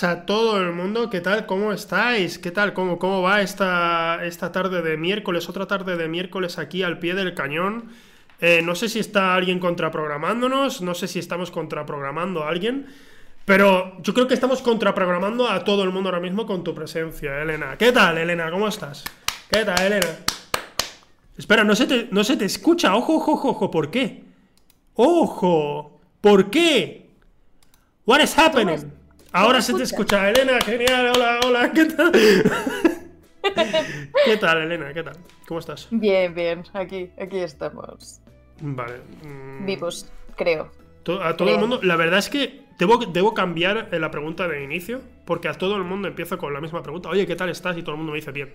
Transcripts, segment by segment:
tardes a todo el mundo. ¿Qué tal? ¿Cómo estáis? ¿Qué tal? ¿Cómo, cómo va esta, esta tarde de miércoles? Otra tarde de miércoles aquí al pie del cañón. Eh, no sé si está alguien contraprogramándonos, no sé si estamos contraprogramando a alguien, pero yo creo que estamos contraprogramando a todo el mundo ahora mismo con tu presencia, Elena. ¿Qué tal, Elena? ¿Cómo estás? ¿Qué tal, Elena? Espera, no se te, no se te escucha. Ojo, ojo, ojo, ojo. ¿Por qué? ¡Ojo! ¿Por qué? What is happening? Ahora se te escucha, Elena, genial, hola, hola, ¿qué tal? ¿Qué tal, Elena? ¿Qué tal? ¿Cómo estás? Bien, bien, aquí, aquí estamos. Vale. mm, Vivos, creo. A todo el mundo, la verdad es que debo, debo cambiar eh, la pregunta de inicio, porque a todo el mundo empiezo con la misma pregunta. Oye, ¿qué tal estás? Y todo el mundo me dice bien.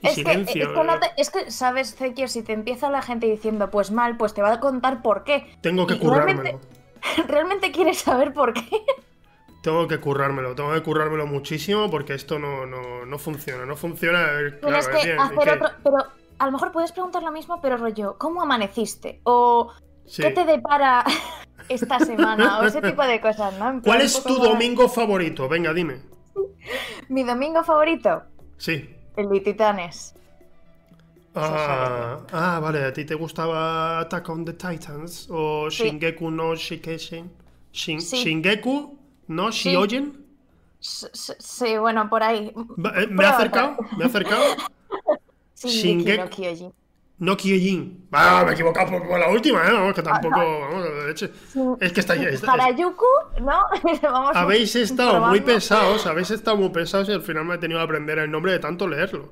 Y Es que, silencio. es, que no eh, te- es que, sabes, Zekio, si te empieza la gente diciendo pues mal, pues te va a contar por qué. Tengo que currármelo. realmente- ¿Realmente quieres saber por qué? Tengo que currármelo, tengo que currármelo muchísimo porque esto no, no, no funciona. No funciona. claro, Tienes es que bien, ¿y hacer otro. Pero a lo mejor puedes preguntar lo mismo, pero rollo, ¿cómo amaneciste? O Sí. ¿qué te depara esta semana? O ese tipo de cosas, ¿no? ¿Cuál es tu más- domingo favorito? Venga, dime. Mi domingo favorito, Sí. el de Titanes. Ah, ah, vale, ¿a ti te gustaba Attack on the Titans? ¿O Sí. Shingeki no Shikeshin? Shin- Sí. ¿Shingeki no Sí. Shiojen? S- s- Sí, bueno, por ahí. Eh, ¿Me he Prueba, acercado? ¿Me he acercado? Shingeki- no Kyojin. No Kyojin. Ah, me he equivocado por, por la última, ¿eh? Vamos, que tampoco... Vamos, de leche. Es que está... está- Harajuku, ¿no? Vamos habéis estado muy pesados, habéis estado muy pesados y al final me he tenido que aprender el nombre de tanto leerlo.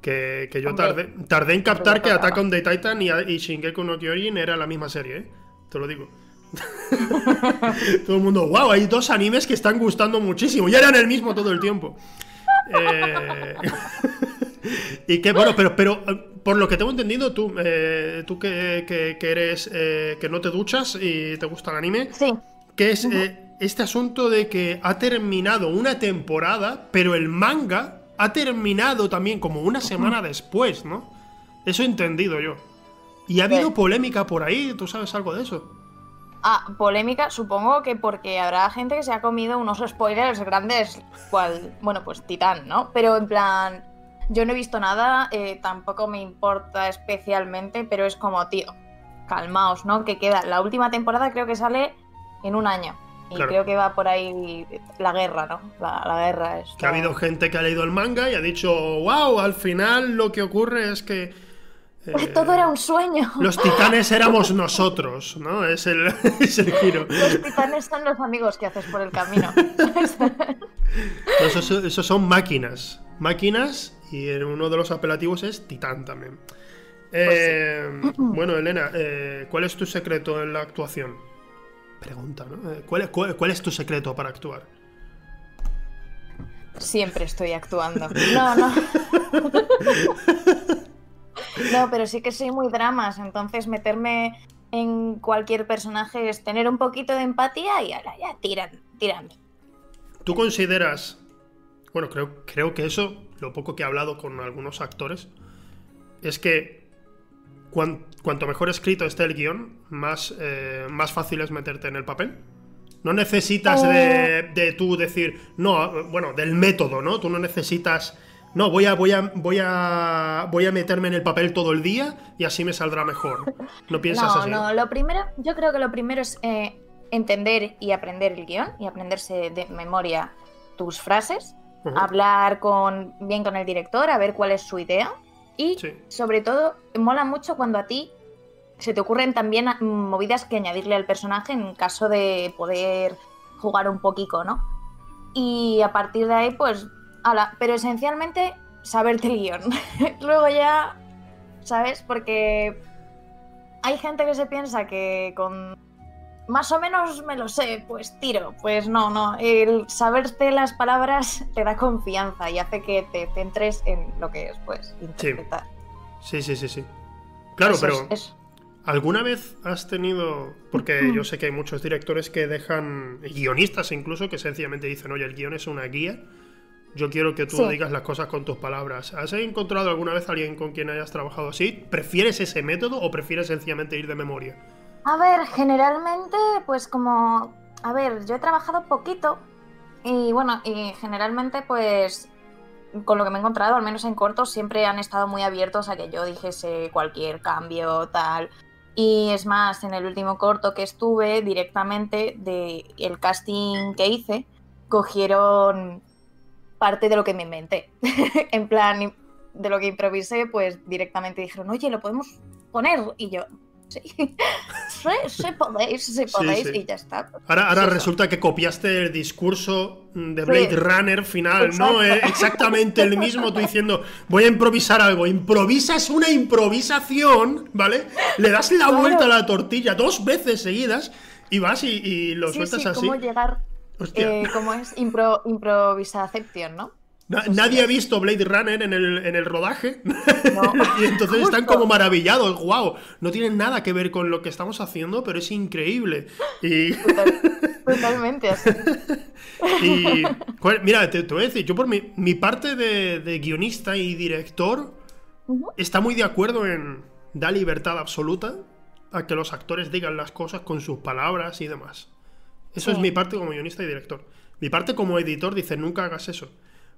Que, que yo Hombre, tardé, tardé en captar que. Attack on the Titan y, y Shingeki no Kyojin era la misma serie, ¿eh? Te lo digo. todo el mundo, wow, hay dos animes que están gustando muchísimo y eran el mismo todo el tiempo. Eh, y que bueno, pero, pero eh, por lo que tengo entendido, tú, eh, tú que, que- que eres eh, que no te duchas y te gusta el anime, Sí, que es este asunto de que ha terminado una temporada, pero el manga ha terminado también como una semana después, ¿no? Eso he entendido yo. Y ha habido polémica por ahí, ¿tú sabes algo de eso? Ah, polémica, supongo que porque habrá gente que se ha comido unos spoilers grandes, cual, bueno, pues Titán, ¿no? Pero en plan, yo no he visto nada, eh, tampoco me importa especialmente, pero es como, tío, calmaos, ¿no? Que queda, la última temporada creo que sale en un año. Y Claro. creo que va por ahí la guerra, ¿no? La, la guerra es. Que ha habido gente que ha leído el manga y ha dicho, wow, al final lo que ocurre es que... eh, Todo era un sueño. Los titanes éramos nosotros, ¿no? Es el, es el giro. Los titanes son los amigos que haces por el camino. No, Esos, esos son máquinas. Máquinas y en uno de los apelativos es titán también. Eh, bueno, Elena, eh, ¿cuál es tu secreto en la actuación? Pregunta, ¿no? Eh, ¿Cuál, es- cuál- cuál es tu secreto para actuar? Siempre estoy actuando. No, no. No, pero sí que soy muy dramas, entonces meterme en cualquier personaje es tener un poquito de empatía y ahora ya tiran, tirando. ¿Tú consideras, bueno, creo, creo que eso, lo poco que he hablado con algunos actores, es que cuan- cuanto mejor escrito esté el guion, más, eh, más fácil es meterte en el papel? No necesitas de, de tú decir, no, bueno, del método, ¿no? Tú no necesitas, no, voy a, voy a, voy a, voy a meterme en el papel todo el día y así me saldrá mejor. No piensas No, así. no, lo primero, yo creo que lo primero es eh, entender y aprender el guion y aprenderse de memoria tus frases, hablar con, bien con el director, a ver cuál es su idea y Sí. sobre todo mola mucho cuando a ti se te ocurren también mm, movidas que añadirle al personaje en caso de poder jugar un poquito, ¿no? Y a partir de ahí, pues, ala, pero esencialmente saberte el guion. Luego ya, ¿sabes? Porque hay gente que se piensa que con más o menos me lo sé, pues tiro. Pues no, no. El saberte las palabras te da confianza y hace que te centres en lo que es, pues, interpretar. Sí, sí, sí, sí. Claro, Eso pero... es-. ¿Alguna vez has tenido.? Porque yo sé que hay muchos directores que dejan. guionistas incluso, que sencillamente dicen, oye, el guion es una guía. Yo quiero que tú Sí. digas las cosas con tus palabras. ¿Has encontrado alguna vez a alguien con quien hayas trabajado así? ¿Prefieres ese método o prefieres sencillamente ir de memoria? A ver, generalmente, pues como... A ver, yo he trabajado poquito Y bueno, y generalmente pues con lo que me he encontrado, al menos en cortos, siempre han estado muy abiertos a que yo dijese cualquier cambio, tal. Y es más, en el último corto que estuve, directamente de el casting que hice, cogieron parte de lo que me inventé. en plan, de lo que improvisé, pues directamente dijeron, oye, lo podemos poner. Y yo, sí, sí, podéis, sí podéis, y ya está. Ahora, ahora resulta que copiaste el discurso de Blade Runner final, ¿no? Eh, exactamente el mismo, tú diciendo, voy a improvisar algo. Improvisas una improvisación, ¿vale? Le das la vuelta a la tortilla dos veces seguidas y vas y, lo sueltas así. ¿Cómo llegar? Eh, ¿Cómo es? Impro, improvisación, ¿no? nadie ha visto Blade Runner en el, en el rodaje. y entonces están como maravillados. ¡Wow! No tienen nada que ver con lo que estamos haciendo, pero es increíble. Y... totalmente así. y mira, te, voy a decir, yo por mi, mi parte de, guionista y director está muy de acuerdo en dar libertad absoluta a que los actores digan las cosas con sus palabras y demás. Eso es mi parte como guionista y director. Mi parte como editor dice, nunca hagas eso.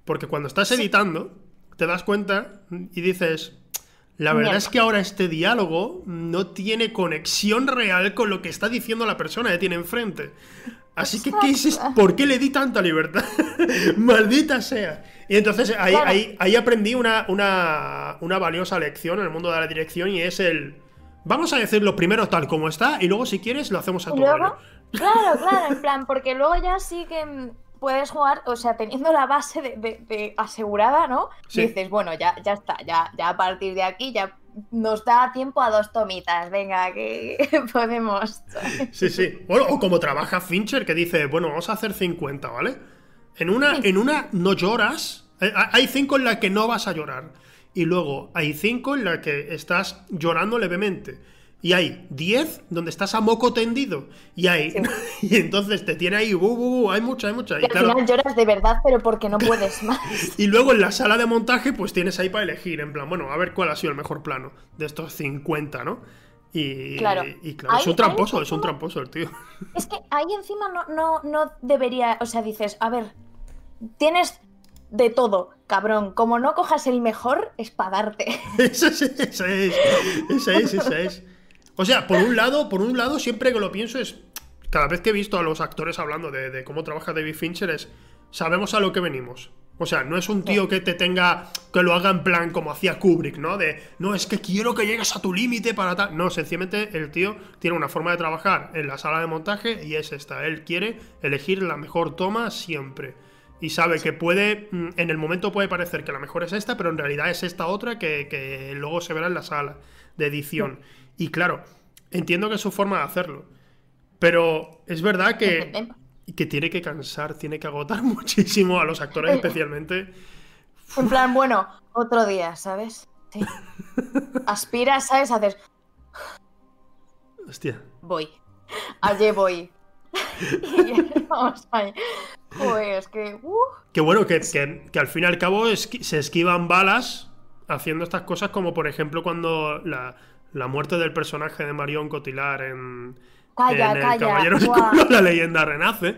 Porque cuando estás editando, te das cuenta y dices, la verdad es que ahora este diálogo no tiene conexión real con lo que está diciendo la persona que tiene enfrente. Así que, ¿qué dices? ¿Por qué le di tanta libertad? Maldita sea. Y entonces ahí, ahí, aprendí una, una, una, valiosa lección en el mundo de la dirección y es el... Vamos a decirlo primero tal como está y luego si quieres lo hacemos a tu Claro, claro, en plan, porque luego ya sí que puedes jugar, o sea, teniendo la base de, asegurada, ¿no? Dices, bueno, ya, ya está, ya, ya a partir de aquí ya nos da tiempo a dos tomitas, venga, que podemos. Sí, sí. o como trabaja Fincher, que dice, bueno, vamos a hacer 50, ¿vale? En una, en una no lloras. Eh, hay cinco en las que no vas a llorar. Y luego hay cinco en las que estás llorando levemente y hay 10 donde estás a moco tendido. Y hay. y entonces te tiene ahí. hay mucha, hay mucha. Y, al final lloras de verdad, pero porque no puedes más. y luego en la sala de montaje, pues tienes ahí para elegir. En plan, bueno, a ver cuál ha sido el mejor plano de estos 50, ¿no? Y claro, y, claro es un tramposo, es un tramposo el tío. Es que ahí encima no, no, no debería. O sea, dices, a ver, tienes de todo, cabrón. Como no cojas el mejor, es para darte. Eso es, eso es. Eso es, eso es. O sea, por un lado, por un lado, siempre que lo pienso es. Cada vez que he visto a los actores hablando de, cómo trabaja David Fincher, es. Sabemos a lo que venimos. O sea, no es un tío que te tenga. que lo haga en plan como hacía Kubrick, ¿no? De. No, es que quiero que llegues a tu límite para tal. No, sencillamente el tío tiene una forma de trabajar en la sala de montaje y es esta. Él quiere elegir la mejor toma siempre. Y sabe que puede. Mm, en el momento puede parecer que la mejor es esta, pero en realidad es esta otra que, que luego se verá en la sala de edición. Y claro, entiendo que es su forma de hacerlo. Pero es verdad que, que tiene que cansar, tiene que agotar muchísimo a los actores especialmente. En plan, bueno, otro día, ¿sabes? Sí. Aspiras, ¿sabes? Haces... Hostia. Voy. Allí voy. y vamos ahí. Pues que... Uh. Qué bueno que, que, al fin y al cabo se esquivan balas haciendo estas cosas como por ejemplo cuando la, la muerte del personaje de Marion Cotillard en, calla, el Caballero la leyenda renace,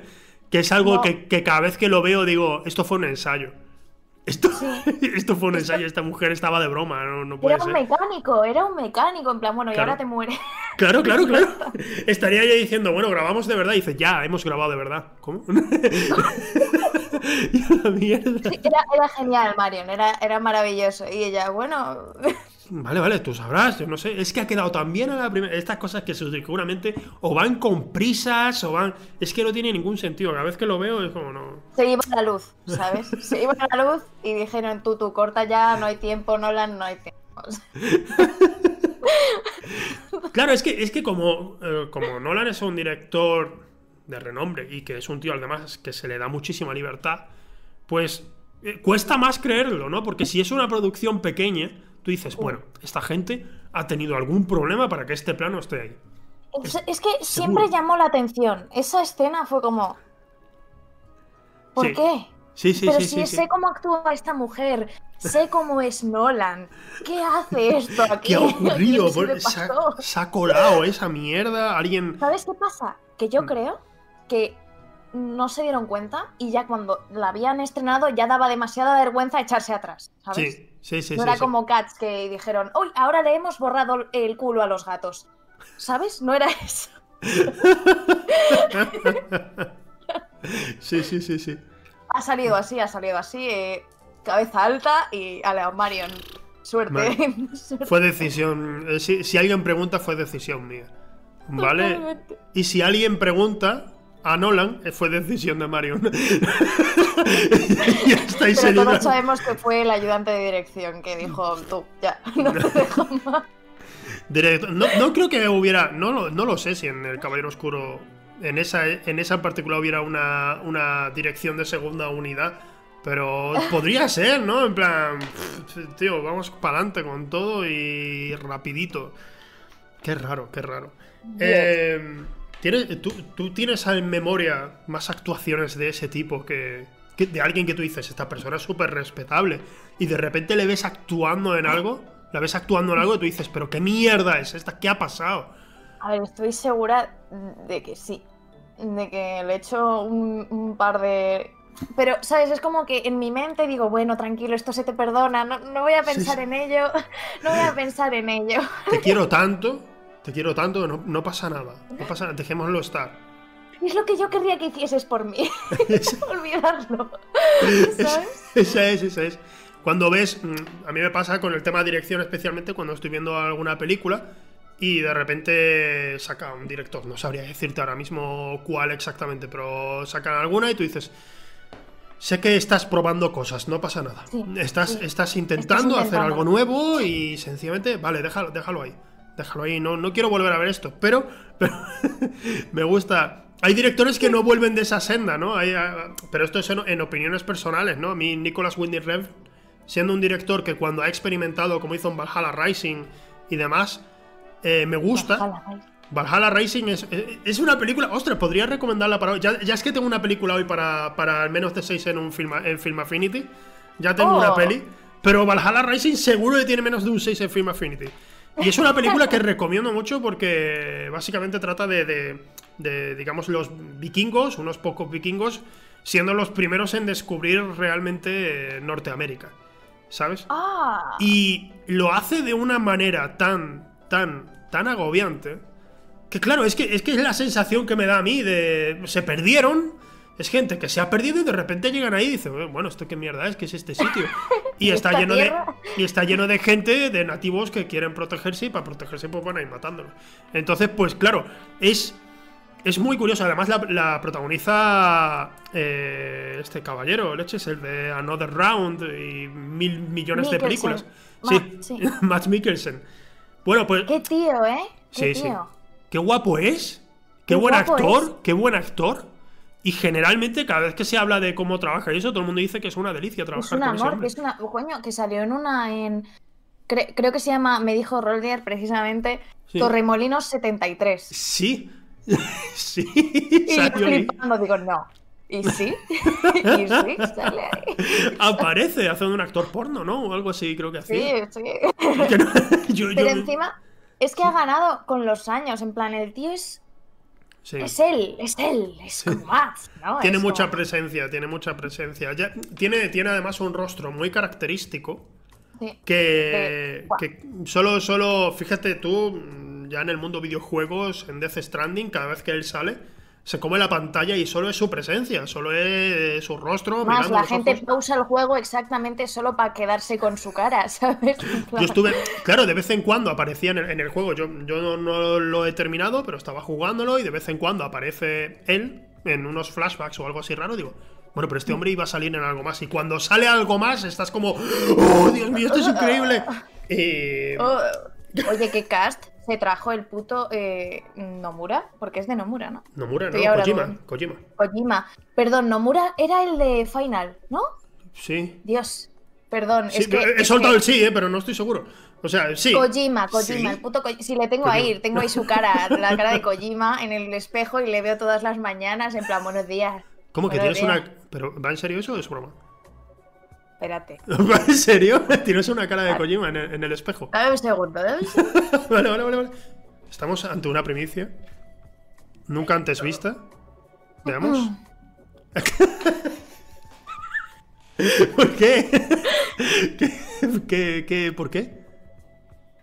que es algo que, cada vez que lo veo digo, esto fue un ensayo. Esto, esto fue un ensayo, esta mujer estaba de broma, no, puede Era un mecánico, era un mecánico, en plan, bueno, y ahora te muere. Claro, claro, claro. Estaría ya diciendo, bueno, grabamos de verdad, y dice, ya, hemos grabado de verdad. ¿Cómo? era, era, genial, Marion, era, era maravilloso. Y ella, bueno. Vale, vale, tú sabrás, yo no sé. Es que ha quedado tan bien a la primera. Estas cosas que seguramente o van con prisas o van. Es que no tiene ningún sentido. Cada vez que lo veo es como no. Se iba la luz, ¿sabes? Se iba la luz y dijeron tú, tú, corta ya, no hay tiempo, Nolan, no hay tiempo. claro, es que, es que como, eh, como Nolan es un director de renombre y que es un tío además que se le da muchísima libertad, pues eh, cuesta más creerlo, ¿no? Porque si es una producción pequeña tú dices, bueno, esta gente ha tenido algún problema para que este plano esté ahí. Es, que siempre llamó la atención. Esa escena fue como. ¿Por qué? Sí, sí, Pero sí, si sé cómo actúa esta mujer, sé cómo es Nolan. ¿Qué hace esto aquí? ¿Qué ha ocurrido? Se, ha, colado esa mierda. Alguien. ¿Sabes qué pasa? Que yo mm. creo que no se dieron cuenta y ya cuando la habían estrenado ya daba demasiada vergüenza echarse atrás, ¿sabes? Sí, sí, sí. no era sí. como Cats que dijeron, uy, ahora le hemos borrado el culo a los gatos. ¿Sabes? No era eso. Sí, sí, sí, sí. Ha salido así, ha salido así, eh, cabeza alta y a Marion. Suerte. Fue decisión. eh, Si, si alguien pregunta, fue decisión mía. ¿Vale? Totalmente. Y si alguien pregunta a Nolan, eh, fue decisión de Marion. ya estáis Pero todos sabemos que fue el ayudante de dirección que dijo, tú, ya, no te dejo más. Directo. No, no creo que hubiera. No, lo- no lo sé si en El Caballero Oscuro. En esa, en esa en particular hubiera una, una dirección de segunda unidad. Pero podría ser, ¿no? En plan. pff, Tío, vamos para adelante con todo y rapidito. Qué raro, qué raro. Eh, ¿tienes, tú, tú tienes en memoria más actuaciones de ese tipo que, que de alguien que tú dices, esta persona es súper respetable y de repente le ves actuando en algo, la ves actuando en algo y tú dices, pero qué mierda es esta, ¿qué ha pasado? A ver, estoy segura de que sí. De que le he hecho un, un par de. Pero, ¿sabes? Es como que en mi mente digo, bueno, tranquilo, esto se te perdona, no, no voy a Sí, pensar sí. en ello, no voy a pensar en ello. Te quiero tanto, te quiero tanto no, no pasa nada, no pasa nada, dejémoslo estar. Es lo que yo querría que hicieses por mí, olvidarlo. ¿Sabes? Esa es, esa es. Cuando ves, mm, a mí me pasa con el tema de dirección, especialmente cuando estoy viendo alguna película y de repente saca un director, no sabría decirte ahora mismo cuál exactamente, pero sacan alguna y tú dices, sé que estás probando cosas, no pasa nada. Sí, estás, sí. estás intentando Estás hacer algo nuevo y sencillamente, vale, déjalo, déjalo ahí. Déjalo ahí, no, no quiero volver a ver esto, pero, pero me gusta. Hay directores que no vuelven de esa senda, ¿no? Hay, ah, pero esto es en, en opiniones personales, ¿no? A mí, Nicolas Winding Refn, siendo un director que cuando ha experimentado, como hizo en Valhalla Rising y demás, eh, me gusta. Valhalla Rising es, es- es una película. Ostras, podría recomendarla para hoy. Ya, ya es que tengo una película hoy para, para al menos de 6 en un film, en Film Affinity. Ya tengo Oh. una peli. Pero Valhalla Rising seguro que tiene menos de un 6 en Film Affinity. Y es una película que recomiendo mucho porque básicamente trata de, de- de, digamos, los vikingos, unos pocos vikingos, siendo los primeros en descubrir realmente eh, Norteamérica. ¿Sabes? Ah, Y lo hace de una manera tan, tan, tan agobiante. Que claro, es que, es que es la sensación que me da a mí de... Se perdieron. Es gente que se ha perdido y de repente llegan ahí y dicen, "Eh, bueno, ¿esto qué mierda es? ¿Qué es este sitio? Y está ¿Esta lleno de... Y está lleno de gente, de nativos que quieren protegerse y para protegerse pues van a ir matándolos. Entonces, pues claro, es... Es muy curioso, además la, la protagoniza eh, este caballero, leches, el de Another Round y mil millones de películas. Ma- sí, sí. Matt Mikkelsen. Bueno, pues qué tío, ¿eh? Qué Sí, sí. qué guapo es, qué, Qué buen actor, es. qué buen actor. Y generalmente cada vez que se habla de cómo trabaja y eso, todo el mundo dice que es una delicia Es trabajar un con ese amor, es una. Coño, que salió en una. en cre- Creo que se llama, me dijo Roldier precisamente, Sí. Torremolinos 73. Sí, sí, Y yo flipando, digo, no. ¿Y sí? ¿Y sí? Sale ahí. Aparece haciendo un actor porno, ¿no? O algo así, creo que Sí, hacía. sí. No- yo- Pero yo- encima, es que ha ganado con los años. En plan, el tío es. Sí. Es él, es él, es Matt, ¿no? Tiene mucha presencia, tiene mucha presencia. Ya- tiene, tiene además un rostro muy característico Sí. que, Eh, que solo, solo, fíjate tú, ya en el mundo videojuegos, en Death Stranding, cada vez que él sale, se come la pantalla y solo es su presencia, solo es su rostro. Más, la gente ojos. pausa el juego exactamente solo para quedarse con su cara, ¿sabes? Yo estuve, claro, de vez en cuando aparecía en el, en el juego, yo, yo no, no lo he terminado, pero estaba jugándolo y de vez en cuando aparece él en unos flashbacks o algo así raro, digo, bueno, pero este hombre iba a salir en algo más y cuando sale algo más estás como, oh, Dios mío, esto es increíble. Oh, oye, ¿qué cast se trajo el puto eh, Nomura? Porque es de Nomura, ¿no? Nomura, Estoy no, Kojima, con- Kojima. Kojima. Perdón, Nomura era el de Final, ¿no? Sí. Dios. Perdón, Sí, es que. he es soltado que- el sí, eh, pero no estoy seguro. O sea, sí. Kojima, Kojima, Sí. el puto Kojima. Si le tengo Kojima. ahí, tengo ahí su cara, la cara de Kojima en el espejo y le veo todas las mañanas en plan, buenos días. ¿Cómo que tienes días. una. ¿Pero va en serio eso o es broma? Espérate. ¿Va en serio? Tienes una cara de Kojima en el, en el espejo. Dame un segundo, dame un segundo. Vale, vale, vale, vale. Estamos ante una primicia. Nunca antes vista. Veamos. ¿Por qué? ¿Qué, qué, qué, por qué?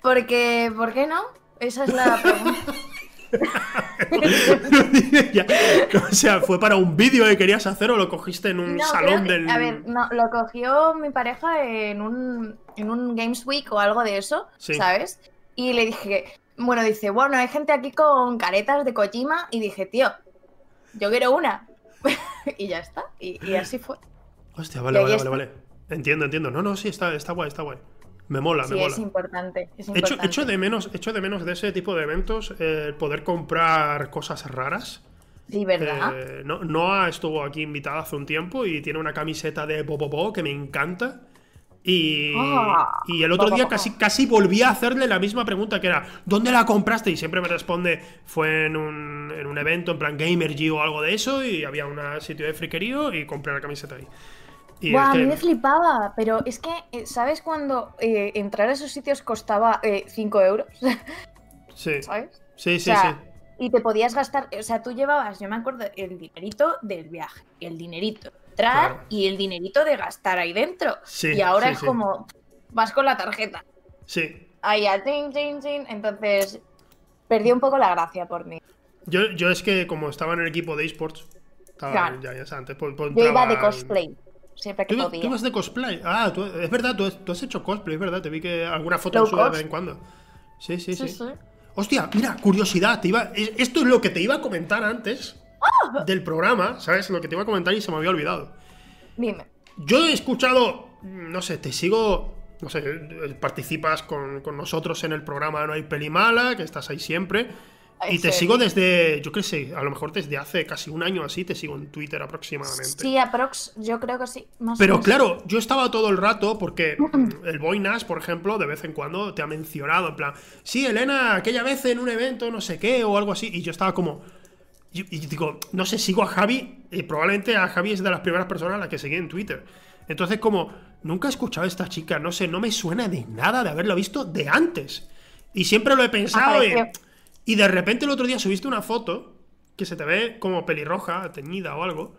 Porque, ¿por qué no? Esa es la pregunta. Ya, o sea, ¿fue para un vídeo que querías hacer o lo cogiste en un No, salón que- del. A ver, no, lo cogió mi pareja en un, en un Games Week o algo de eso, Sí. ¿sabes? Y le dije, bueno, dice, bueno, hay gente aquí con caretas de Kojima. Y dije, tío, yo quiero una. y ya está. Y, y así fue. Hostia, vale, vale, vale, vale. Entiendo, entiendo. No, no, sí, está, está guay, está guay. Me mola, Sí, me mola. es importante. Es Echo, importante. echo de menos, echo de menos de ese tipo de eventos eh, poder comprar cosas raras. Sí, ¿verdad? Eh, no, Noah estuvo aquí invitada hace un tiempo y tiene una camiseta de Bobobo que me encanta. Y, Ah, y el otro día casi, casi volví a hacerle la misma pregunta que era ¿Dónde la compraste? Y siempre me responde fue en un, en un evento en plan Gamergy o algo de eso y había un sitio de friquerío y compré la camiseta ahí. Buah, a mí me flipaba, pero es que, eh, ¿sabes cuando eh, entrar a esos sitios costaba 5 euros? sí, ¿Sabes? sí, sí, o sea, sí. Y te podías gastar, o sea, tú llevabas, yo me acuerdo, el dinerito del viaje, el dinerito de entrar Claro. y el dinerito de gastar ahí dentro. Sí, y ahora sí, es sí. como, vas con la tarjeta, Sí. ahí a tin, tin, tin, entonces perdí un poco la gracia por mí. Yo, yo es que como estaba en el equipo de esports, estaba Claro. ya, ya antes pues, pues Yo iba de cosplay, siempre que ¿Tú, podía. tú ibas de cosplay? Ah, tú- es verdad, tú, has- tú has hecho cosplay, es verdad. Te vi que alguna foto sube de vez en cuando. Sí, sí, sí. Sí, sí. Hostia, mira, curiosidad. Te iba, es- esto es lo que te iba a comentar antes ¡Ah! del programa, ¿sabes? Lo que te iba a comentar y se me había olvidado. Dime. Yo he escuchado, no sé, te sigo, no sé, eh, participas con, con nosotros en el programa No hay peli mala, que estás ahí siempre. Y te sigo desde, yo qué sé, a lo mejor desde hace casi un año así, te sigo en Twitter aproximadamente. Sí, aprox, yo creo que sí. Más Pero claro, yo estaba todo el rato porque el Boinas, por ejemplo, de vez en cuando te ha mencionado, en plan, sí, Elena, aquella vez en un evento, no sé qué, o algo así, y yo estaba como. Y, y digo, no sé, sigo a Javi, y probablemente a Javi es de las primeras personas a las que seguí en Twitter. Entonces, como, nunca he escuchado a esta chica, no sé, no me suena de nada de haberla visto de antes. Y siempre lo he pensado, Apareció. y de repente el otro día subiste una foto que se te ve como pelirroja, teñida o algo.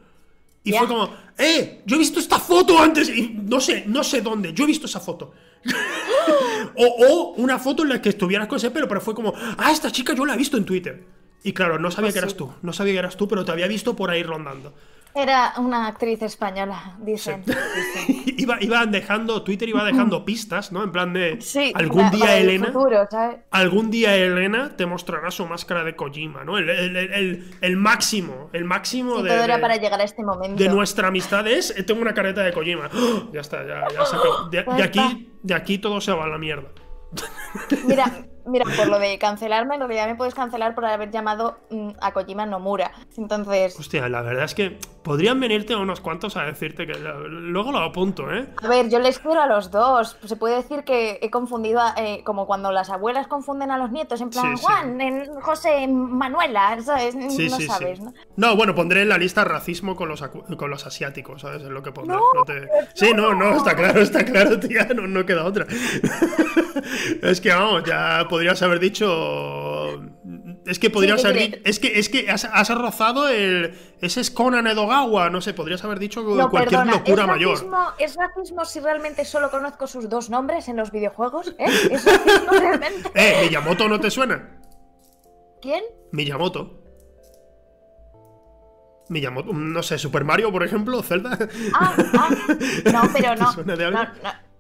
Y fue como, ¡eh! Yo he visto esta foto antes. Y no sé, no sé dónde. Yo he visto esa foto. o, o una foto en la que estuvieras con ese pelo, pero fue como, ¡ah, esta chica yo la he visto en Twitter! Y claro, no sabía Pues que eras sí. tú. No sabía que eras tú, pero te había visto por ahí rondando. Era una actriz española, dicen. dicen. Iba, iban dejando, Twitter iba dejando pistas, ¿no? En plan de, Sí, algún para- día para Elena... futuro, ¿sabes? Algún día Elena te mostrará su máscara de Kojima, ¿no? El, el- el- máximo, el máximo de, todo era de- para llegar a este momento. de nuestra amistad es eh, tengo una careta de Kojima. ¡Oh! Ya está, ya, ya se acabó. De, de aquí, de aquí todo se va a la mierda. Mira, mira, por lo de cancelarme, en realidad me puedes cancelar por haber llamado mm, a Kojima Nomura. Entonces, Hostia, la verdad es que podrían venirte unos cuantos a decirte que luego lo apunto, ¿eh? a ver, yo les quiero a los dos. Se puede decir que he confundido, a- eh, como cuando las abuelas confunden a los nietos, en plan, Sí, sí. Juan, en José, Manuela, ¿sabes? Sí, no sí, sabes. ¿no? No, bueno, pondré en la lista racismo con los, con los asiáticos, ¿sabes? Es lo que pondré. No, no te- Sí, no, no, está claro, está claro, tía, no, no queda otra. es que, vamos, ya podrías haber dicho... Es que podrías ¿qué haber. Es que, es que has, has rozado el... Ese es Conan Edogawa, no sé, podrías haber dicho No, cualquier perdona, locura ¿es mayor. ¿es racismo si realmente solo conozco sus dos nombres en los videojuegos? ¿Eh? ¿Es racismo realmente? Eh, Miyamoto no te suena. ¿Quién? Miyamoto. Miyamoto, no sé, Super Mario, por ejemplo, Zelda. Ah, ah, no, pero ¿Te no. suena de algo? no, no.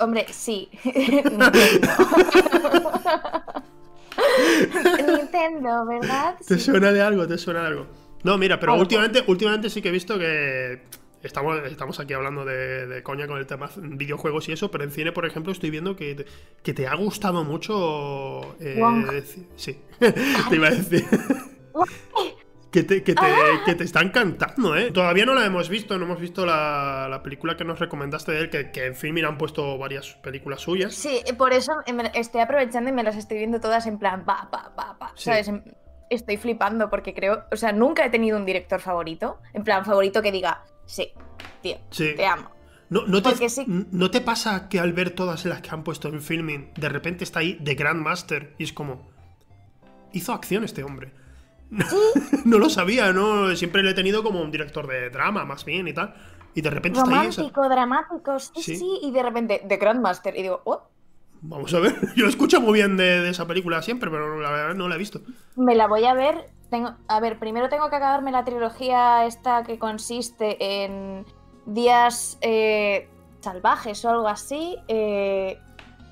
Hombre, sí. Nintendo. Nintendo, ¿verdad? ¿Te Sí. suena de algo? ¿Te suena de algo? No, mira, pero últimamente, últimamente sí que he visto que. Estamos, estamos aquí hablando de, de coña con el tema videojuegos y eso, pero en cine, por ejemplo, estoy viendo que te, que te ha gustado mucho. eh, sí, te iba a decir. Que te, que, te, Ah. que te está encantando, ¿eh? Todavía no la hemos visto, no hemos visto la, la película que nos recomendaste de él, que, que en Filmin han puesto varias películas suyas. Sí, por eso estoy aprovechando y me las estoy viendo todas en plan, pa, pa, pa, pa. Sí. ¿Sabes? Estoy flipando porque creo, o sea, nunca he tenido un director favorito. En plan, favorito que diga, sí, tío, Sí. te amo. No, no, te, Porque sí. ¿No te pasa que al ver todas las que han puesto en filming, de repente está ahí The Grandmaster y es como. Hizo acción este hombre. no lo sabía, ¿no? Siempre lo he tenido como un director de drama, más bien y tal. Y de repente está ahí. esa- Romántico, dramático, sí, Sí. sí, y de repente, The Grandmaster. Y digo, oh, Vamos a ver. Yo escucho muy bien de, de esa película siempre, pero la verdad no la he visto. me la voy a ver. Tengo, a ver, primero tengo que acabarme la trilogía esta que consiste en días eh, salvajes o algo así, eh,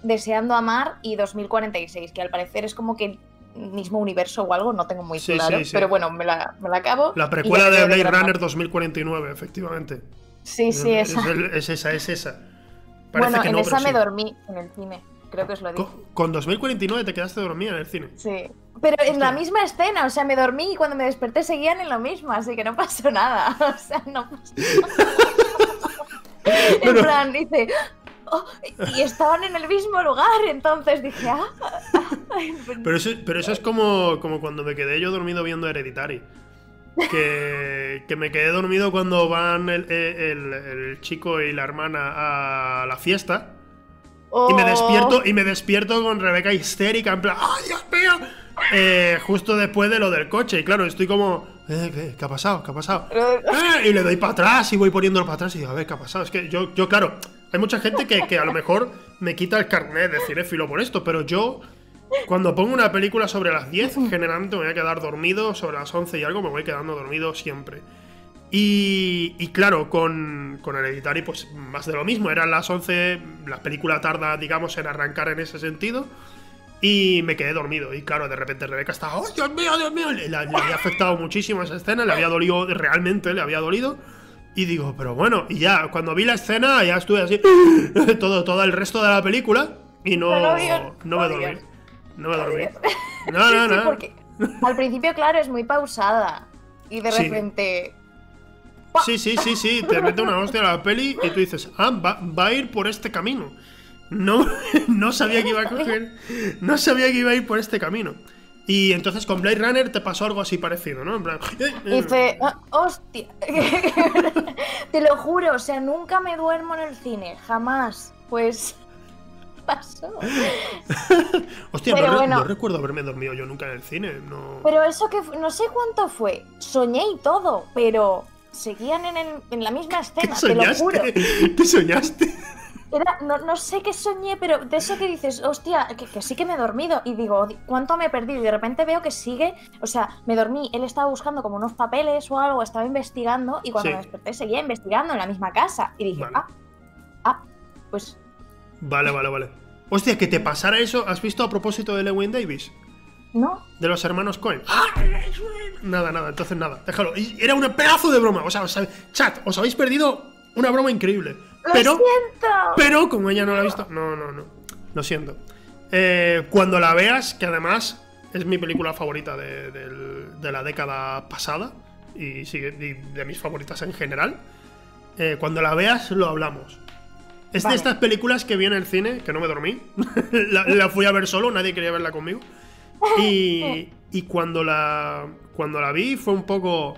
Deseando Amar y 2046, que al parecer es como que mismo universo o algo, no tengo muy Sí, claro, sí, sí. pero bueno, me la, me la acabo. La precuela de Blade. Runner 2049, efectivamente. Sí, sí, es, esa. es esa, es esa. Parece Bueno, que en no, esa me dormí en el cine, creo que os lo dije. Con, con 2049 te quedaste dormida en el cine. Sí. Pero en la misma escena, o sea, me dormí y cuando me desperté seguían en lo mismo, así que no pasó nada. O sea, no pasó nada. En plan, dice. "Oh", y estaban en el mismo lugar, entonces dije, ah. Pero eso, pero eso es como, como cuando me quedé yo dormido viendo Hereditary. Que, que me quedé dormido cuando van el, el- el chico y la hermana a la fiesta. Y me Oh. despierto, y me despierto con Rebeca histérica, en plan, ¡ay, Dios mío! Eh, justo después de lo del coche. Y claro, estoy como, "Eh, ¿qué, qué ha pasado? ¿Qué ha pasado? Eh, y le doy para atrás y voy poniéndolo para atrás y digo, a ver, ¿qué ha pasado? Es que yo, yo claro, hay mucha gente que, que a lo mejor me quita el carnet de cinéfilo por esto, pero yo, cuando pongo una película sobre las 10, generalmente me voy a quedar dormido, sobre las 11 y algo me voy quedando dormido siempre. Y, y claro, con, con Hereditary, pues más de lo mismo. Eran las 11, la película tarda, digamos, en arrancar en ese sentido. Y me quedé dormido. Y claro, de repente Rebeca estaba, ¡oh, Dios mío, Dios mío! Le, le había afectado muchísimo esa escena, le había dolido, realmente le había dolido. Y digo, pero bueno, y ya, cuando vi la escena, ya estuve así, todo, todo el resto de la película. Y no, no me dormí. No me dormí. No, no, Sí, no. al principio, claro, es muy pausada. Y de repente. Sí, sí, sí, sí, te mete una hostia a la peli y tú dices, ah, va, va a ir por este camino. No, no sabía que iba a coger, no sabía que iba a ir por este camino. Y entonces con Blade Runner te pasó algo así parecido, ¿no? En plan, eh, eh, Dice, "Ah, hostia. Te lo juro, o sea, nunca me duermo en el cine, jamás. Pues pasó. hostia, no, re- bueno. no recuerdo haberme dormido yo nunca en el cine, no. Pero eso que no sé cuánto fue. Soñé y todo, pero seguían en, el- en la misma ¿Qué escena, te lo juro. ¿Qué soñaste? Era, no, no sé qué soñé, pero de eso que dices, hostia, que, que sí que me he dormido. Y digo, "Di- ¿cuánto me he perdido? Y de repente veo que sigue. O sea, me dormí, él estaba buscando como unos papeles o algo, estaba investigando. Y cuando Sí. me desperté, seguía investigando en la misma casa. Y dije, Vale. ah, ah, pues Vale, vale, vale. Hostia, que te pasara eso, ¿has visto a propósito de Lewin Davis? no. De los hermanos Cohen. Nada, nada, entonces nada, déjalo. Y Era un pedazo de broma. O sea, chat, os habéis perdido una broma increíble. ¡Lo Pero, siento! pero, como ella no la ha visto, no, no, no. Lo siento. Eh, cuando la veas, que además es mi película favorita de, de la década pasada y, sigue- y de mis favoritas en general, eh, cuando la veas lo hablamos. Es de estas películas que vi en el cine, que no me dormí. la, la fui a ver solo, nadie quería verla conmigo. Y, y cuando la cuando la vi fue un poco...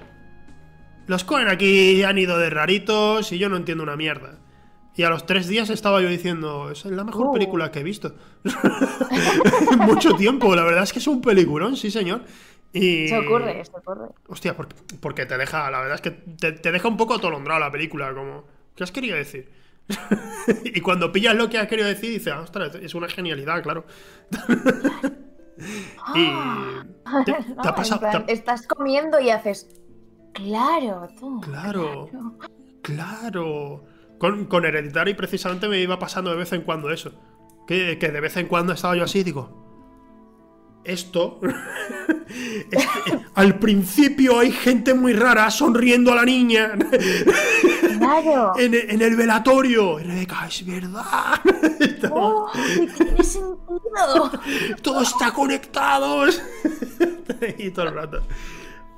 Los Cohen aquí han ido de raritos y yo no entiendo una mierda. Y a los tres días estaba yo diciendo, es la mejor Uh. película que he visto. mucho tiempo, la verdad es que es un peliculón, sí señor. Y... Se ocurre, se ocurre. Hostia, porque, porque te deja, la verdad es que te, te deja un poco atolondrado la película, como, ¿qué has querido decir? y cuando pillas lo que has querido decir, dices, ah, ostras, es una genialidad, claro. y... ¿Te, te No, ha pasado? plan, te Estás comiendo y haces. Claro, tú. Claro, claro. Con, con Hereditary precisamente me iba pasando de vez en cuando eso. Que, que de vez en cuando estaba yo así digo... Esto... este- al principio hay gente muy rara sonriendo a la niña Claro. en, en el velatorio. Y Rebeca, es verdad. ¡Oh! tiene sentido. Todo está conectado. y todo el rato.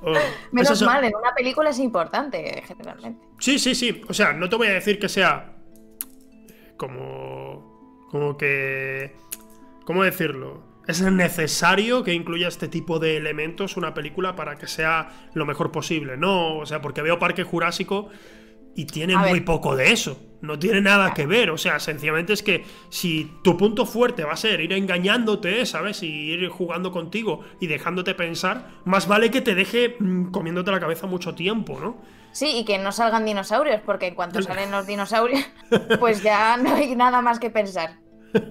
Oh, Menos son- mal, en una película es importante, generalmente. Sí, sí, sí. O sea, no te voy a decir que sea como. como que. ¿Cómo decirlo? Es necesario que incluya este tipo de elementos una película para que sea lo mejor posible. No, o sea, porque veo Parque Jurásico Y tiene muy poco de eso. No tiene nada que ver. O sea, sencillamente es que si tu punto fuerte va a ser ir engañándote, ¿sabes? Y ir jugando contigo y dejándote pensar, más vale que te deje mm, comiéndote la cabeza mucho tiempo, ¿no? Sí, y que no salgan dinosaurios, porque en cuanto salen los dinosaurios, pues ya no hay nada más que pensar.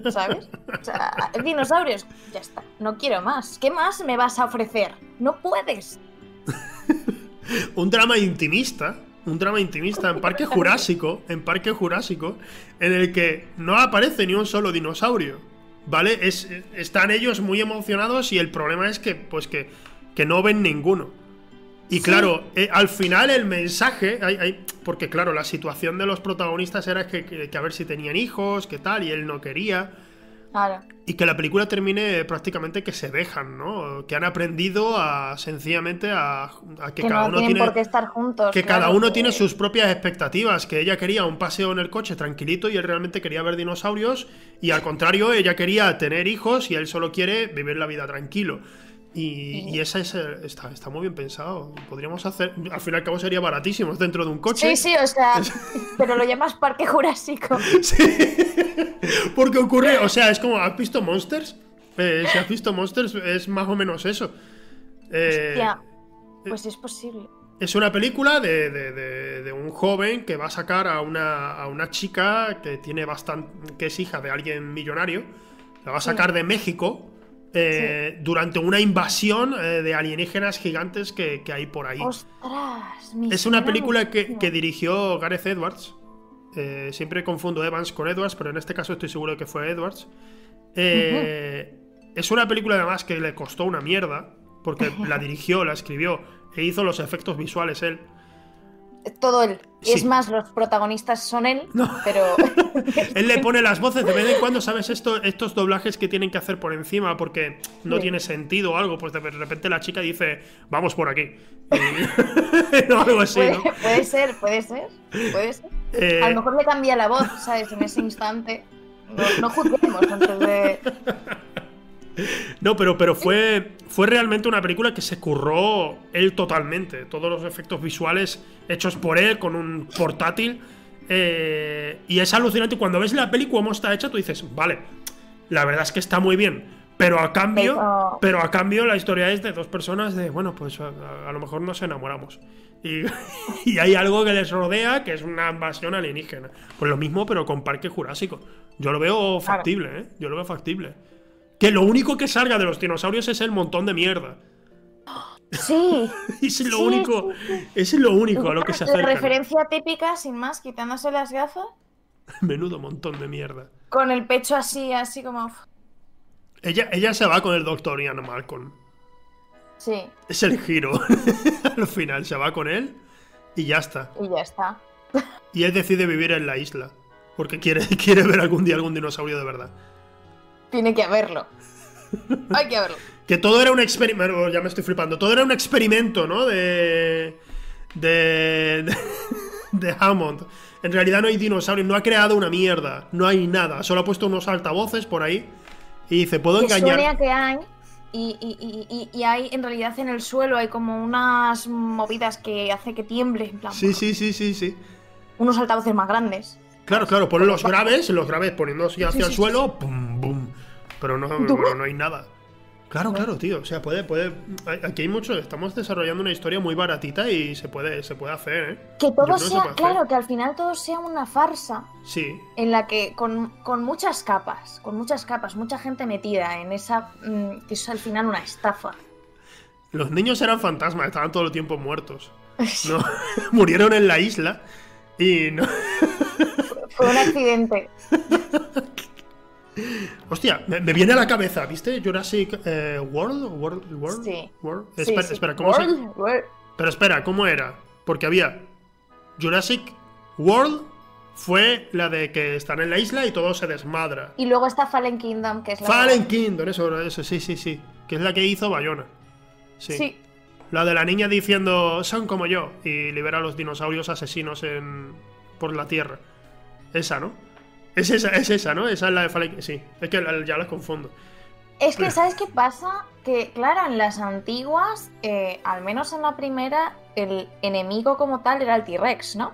¿Sabes? O sea, dinosaurios, ya está, no quiero más. ¿Qué más me vas a ofrecer? No puedes. un drama intimista, un drama intimista en Parque Jurásico, en Parque Jurásico, en el que no aparece ni un solo dinosaurio, ¿vale? Es, están ellos muy emocionados y el problema es que, pues que, que no ven ninguno. Y claro, eh, al final el mensaje, hay- hay- porque claro, la situación de los protagonistas era que, que- que a ver si tenían hijos, que tal, y él no quería. Claro. Y que la película termine prácticamente que se dejan, ¿no? Que han aprendido a sencillamente a, a que, Que, cada no uno tiene por qué estar juntos. que claro, cada uno que- tiene sus propias expectativas, que ella quería un paseo en el coche tranquilito y él realmente quería ver dinosaurios y al contrario ella quería tener hijos y él solo quiere vivir la vida tranquilo. Y, y esa es el- está, está muy bien pensado. Podríamos hacer, al fin y al cabo sería baratísimo es dentro de un coche. Sí, sí, o sea, pero lo llamas Parque Jurásico. Sí. Porque ocurre, o sea, es como, ¿has visto Monsters? Eh, si has visto Monsters es más o menos eso. Eh, Hostia, pues es posible. Es una película de, de- de- de un joven que va a sacar a una, a una chica que tiene bastante. que es hija de alguien millonario. La va a sacar de México eh, durante una invasión eh, de alienígenas gigantes que, que hay por ahí. Ostras, Es una película que, dirigió Gareth Edwards. Eh, siempre confundo Evans con Edwards, pero en este caso estoy seguro que fue Edwards. Es una película además que le costó una mierda, porque la dirigió, la escribió e hizo los efectos visuales él. Todo él. Y Sí. es más, los protagonistas son él, No. pero. Él le pone las voces de vez en cuando, ¿sabes? Esto, estos doblajes que tienen que hacer por encima porque no Sí. tiene sentido o algo, pues de repente la chica dice, vamos por aquí. O algo así, puede, ¿no? puede ser, puede ser. Puede ser. Eh, A lo mejor le cambia la voz, ¿sabes? En ese instante. No, no juzguemos antes de. No, pero, pero fue, fue realmente una película que se curró él totalmente. Todos los efectos visuales hechos por él con un portátil. eh, y es alucinante. Cuando ves la peli cómo está hecha, tú dices, vale, la verdad es que está muy bien. Pero a cambio, Pero- pero a cambio la historia es de dos personas de, bueno, pues a, a lo mejor nos enamoramos. Y, y hay algo que les rodea que es una invasión alienígena. Pues lo mismo, pero con Parque Jurásico. Yo lo veo factible, ¿eh? Yo lo veo factible. Que lo único que salga de los dinosaurios es el montón de mierda. Sí. Es lo Sí, único, sí, es lo único a lo que se acerca. referencia típica, sin más, quitándose las gafas, Menudo montón de mierda. con el pecho así, así como. Ella, ella se va con el doctor Ian Malcolm. Sí, Es el giro. Al final se va con él y ya está. y ya está. Y él decide vivir en la isla. Porque quiere, quiere ver algún día algún dinosaurio de verdad. Tiene que haberlo. Hay que haberlo. Que todo era un experimento. Ya me estoy flipando. Todo era un experimento, ¿no? De. De. De, de Hammond. En realidad no hay dinosaurios. No ha creado una mierda. No hay nada. Solo ha puesto unos altavoces por ahí. Y dice: Puedo Que suene a engañar. que hay. Y, y- y- y- hay, en realidad, en el suelo hay como unas movidas que hace que tiemble. En plan, Sí, sí, sí, sí, sí. unos altavoces más grandes. Claro, claro. Ponen los graves. Los graves poniéndose hacia Sí, el sí, suelo. Pum, pum. Pero no, no, no hay nada. Claro, claro, tío. O sea, puede, puede. Aquí hay mucho. Estamos desarrollando una historia muy baratita y se puede, se puede hacer, ¿eh? Que todo se sea, hacer. claro, que al final todo sea una farsa. Sí. en la que con, con muchas capas, con muchas capas, mucha gente metida en esa mm, que es al final una estafa. Los niños eran fantasmas, estaban todo el tiempo muertos. No, murieron en la isla y no. Fue un accidente. Hostia, me, me viene a la cabeza, ¿viste? Jurassic eh, World, World, World, Sí. World? Sí, Espera, sí. espera, ¿cómo se? World, World. Pero espera, ¿cómo era? Porque había Jurassic World fue la de que están en la isla y todo se desmadra. Y luego está Fallen Kingdom, que es la Fallen Kingdom, eso, eso, sí, sí, sí. Que es la que hizo Bayona. Sí. Sí. La de la niña diciendo, son como yo, y libera a los dinosaurios asesinos en, por la Tierra. Esa, ¿no? Es esa, es esa, ¿no? Esa es la de Fallen Sí, es que ya las confundo. Es que, ¿sabes qué pasa? Que, claro, en las antiguas, eh, al menos en la primera, el enemigo como tal era el T-Rex, ¿no?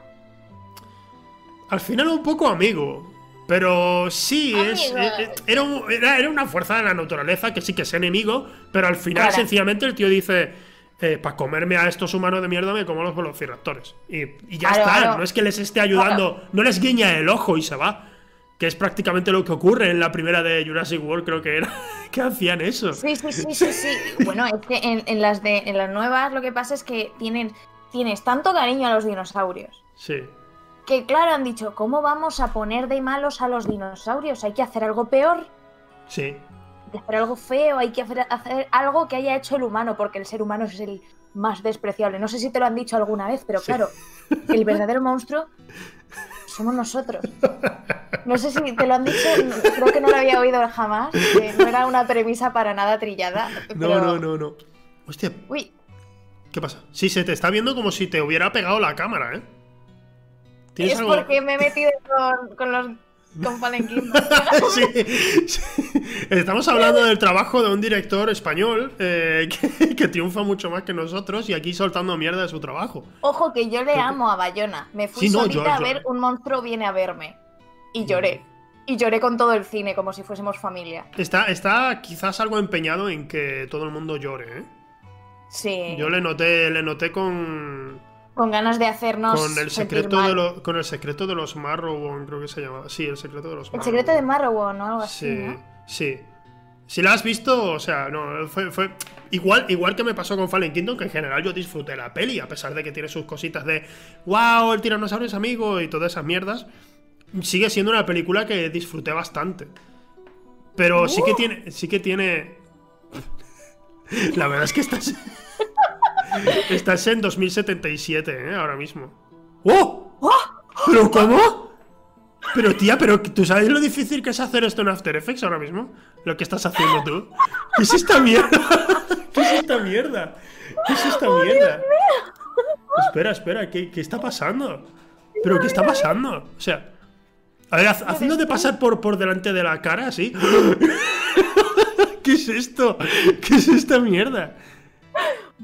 Al final un poco amigo. Pero sí, Amigo. eh, eh, era, un- era- era una fuerza de la naturaleza que sí que es enemigo, pero al final Claro. sencillamente el tío dice, para comerme a estos humanos de mierda me como los velociraptores. Y, y ya Claro, está, claro. no es que les esté ayudando, no les guiña el ojo y se va. Que es prácticamente lo que ocurre en la primera de Jurassic World, creo que era, que hacían eso. Sí, sí, sí, sí, sí. Bueno, es que en, en las de en las nuevas lo que pasa es que tienen tienes tanto cariño a los dinosaurios Sí. que claro han dicho, ¿cómo vamos a poner de malos a los dinosaurios? Hay que hacer algo peor, Sí. hay que hacer algo feo, hay que hacer, hacer algo que haya hecho el humano, porque el ser humano es el más despreciable. No sé si te lo han dicho alguna vez, pero Sí. claro, el verdadero monstruo somos nosotros. No sé si te lo han dicho, creo que no lo había oído jamás, no era una premisa para nada trillada. No, pero- no, no, no. Hostia, Uy, ¿qué pasa? Sí, se te está viendo como si te hubiera pegado la cámara, ¿eh? ¿Tienes es algo? porque me he metido con, con los con Kingdom. Sí, sí. Estamos hablando del trabajo de un director español eh, que, que triunfa mucho más que nosotros y aquí soltando mierda de su trabajo. Ojo que yo le amo a Bayona. Me fui Sí, no, solita yo- a ver un monstruo viene a verme. Y lloré. Y lloré con todo el cine, como si fuésemos familia. Está, está quizás algo empeñado en que todo el mundo llore, ¿eh? Sí. Yo le noté, le noté con, Con ganas de hacernos. con el secreto mal. de lo- con el secreto de los Marrowbone, creo que se llamaba. Sí, el secreto de los El secreto de. Marrowbone o algo así. Sí, ¿no? Sí. Si la has visto, o sea, no, fue, fue igual, igual que me pasó con Fallen Kingdom, que en general yo disfruté la peli, a pesar de que tiene sus cositas de wow, el tiranosaurio es amigo y todas esas mierdas. Sigue siendo una película que disfruté bastante. Pero sí que Uh. tiene. Sí que tiene. La verdad es que estás. estás en 2077, ¿eh? Ahora mismo. ¡Oh! ¿Pero cómo? Pero tía, pero ¿tú sabes lo difícil que es hacer esto en After Effects ahora mismo? Lo que estás haciendo tú. ¿Qué es esta mierda? ¿Qué es esta mierda? ¿Qué es esta mierda? Espera, espera, ¿qué, qué está pasando? ¿Pero qué está pasando? O sea, a ver, haciéndote pasar por, por delante de la cara, ¿sí? ¿Qué es esto? ¿Qué es esta mierda?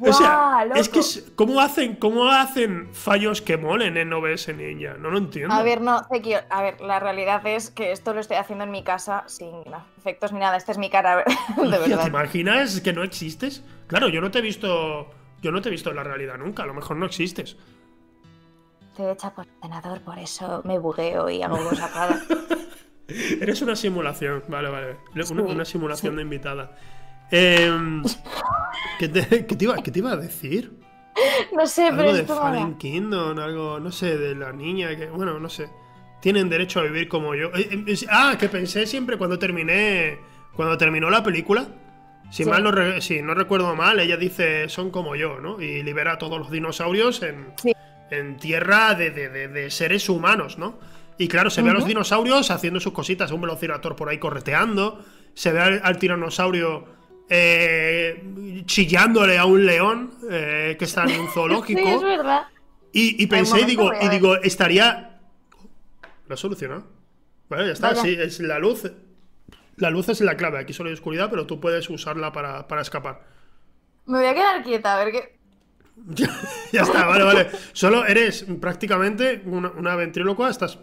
O sea, ¡Buah, es que es- ¿cómo hacen, ¿cómo hacen fallos que molen en OBS Ninja? No lo entiendo. A ver, no, Zekio, a ver, la realidad es que esto lo estoy haciendo en mi casa sin efectos ni nada. Esta es mi cara, de Hostia, ¿Te verdad. imaginas que no existes? Claro, yo no te he visto. Yo no te he visto en la realidad nunca, a lo mejor no existes. Estoy hecha por ordenador, por eso me bugueo y hago cosas raras. Eres una simulación, vale, vale. Una, Sí, una simulación sí. de invitada. Em, ¿qué, te, qué te iba, qué te iba a decir? No sé, pero Algo de esto Fallen Kingdom, algo, no sé, de la niña que, bueno, no sé. Tienen derecho a vivir como yo. Eh, eh, es- ah, que pensé siempre cuando terminé, cuando terminó la película. Si Sí. mal no, re- si no recuerdo mal, ella dice son como yo, ¿no? Y libera a todos los dinosaurios en, Sí. en tierra de, de- de- de seres humanos, ¿no? Y claro, se ve a los dinosaurios haciendo sus cositas, un velociraptor por ahí correteando, se ve al, al tiranosaurio eh, chillándole a un león eh, que está en un zoológico. Sí, es verdad. Y, y pensé y digo, y digo, estaría. Lo he solucionado. Vale, ya está. Vaya. Sí, es la luz. La luz es la clave. Aquí solo hay oscuridad, pero tú puedes usarla para, para escapar. Me voy a quedar quieta, a ver qué. ya está, vale, vale. Solo eres prácticamente una, una ventrílocua. Estás.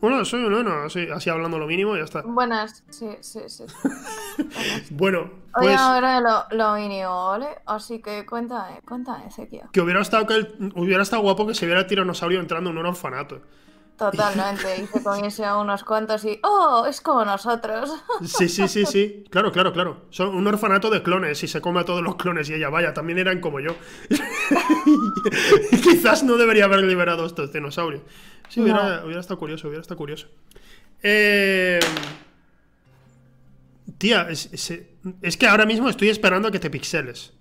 Bueno, soy un bueno, así, así hablando lo mínimo y ya está. Buenas, sí, sí, sí. Bueno, Hoy pues. ahora lo, lo mínimo, ¿vale? Así que cuéntame, cuéntame, Ezequiel. Que hubiera estado, que el- hubiera estado guapo que se viera el tiranosaurio entrando en un orfanato. Totalmente, y se comiese a unos cuantos y. ¡Oh! Es como nosotros. Sí, sí, sí, sí. Claro, claro, claro. Son un orfanato de clones y se come a todos los clones y ella, vaya, también eran como yo. Quizás no debería haber liberado a estos dinosaurios. Sí, hubiera, hubiera estado curioso, hubiera estado curioso. Eh, Tía, es, es- es que ahora mismo estoy esperando a que te pixeles.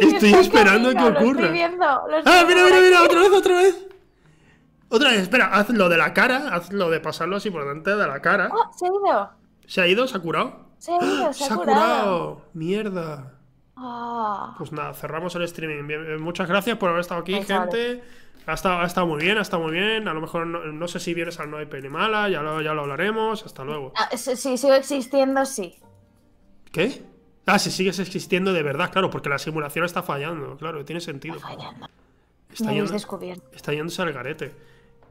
Sí, Estoy esperando a que ocurra. Lo estoy viendo. lo estoy ¡Ah, mira, mira, mira! ¡Otra vez, otra vez! Otra vez, espera, haz lo de la cara, haz lo de pasarlo así por delante de la cara. ¡Oh! Se ha ido. ¿Se ha ido? ¿Se ha curado? Se ha ido, se, ¡Se ha curado. curado! ¡Mierda! Ah. Pues nada, cerramos el streaming. Bien, eh, muchas gracias por haber estado aquí, Pues gente. Ha estado, ha estado muy bien, ha estado muy bien. A lo mejor no, no sé si vienes al No hay peli mala, ya lo, ya lo hablaremos. Hasta luego. Ah, si, si sigo existiendo, sí. ¿Qué? Ah, si sigues existiendo de verdad, claro, porque la simulación está fallando. Claro, tiene sentido. Fallando. Está, Me habéis yendo- descubierto. está yéndose al garete.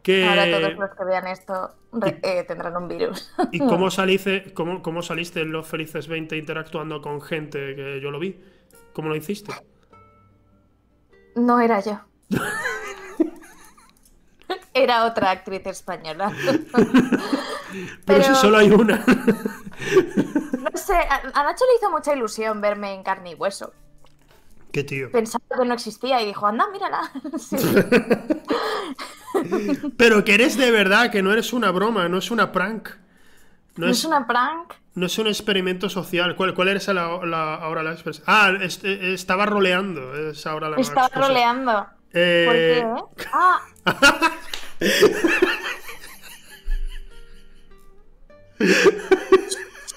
Que... Ahora todos los que vean esto re- eh, tendrán un virus. ¿Y cómo saliste, cómo, cómo saliste en los Felices 20 interactuando con gente que yo lo vi? ¿Cómo lo hiciste? No era yo. Era otra actriz española. Pero, si solo hay una. No sé, a, a Nacho le hizo mucha ilusión verme en carne y hueso. Qué tío. Pensaba que no existía y dijo, anda, mírala. Sí. Pero que eres de verdad, que no eres una broma, no es una prank. No, ¿No es, es una prank? no es un experimento social. ¿Cuál, cuál eres la, la- ahora la expresión? Ah, eh, estaba roleando. Es ahora la Estaba excusa. roleando. ¿Por Eh, qué? Ah,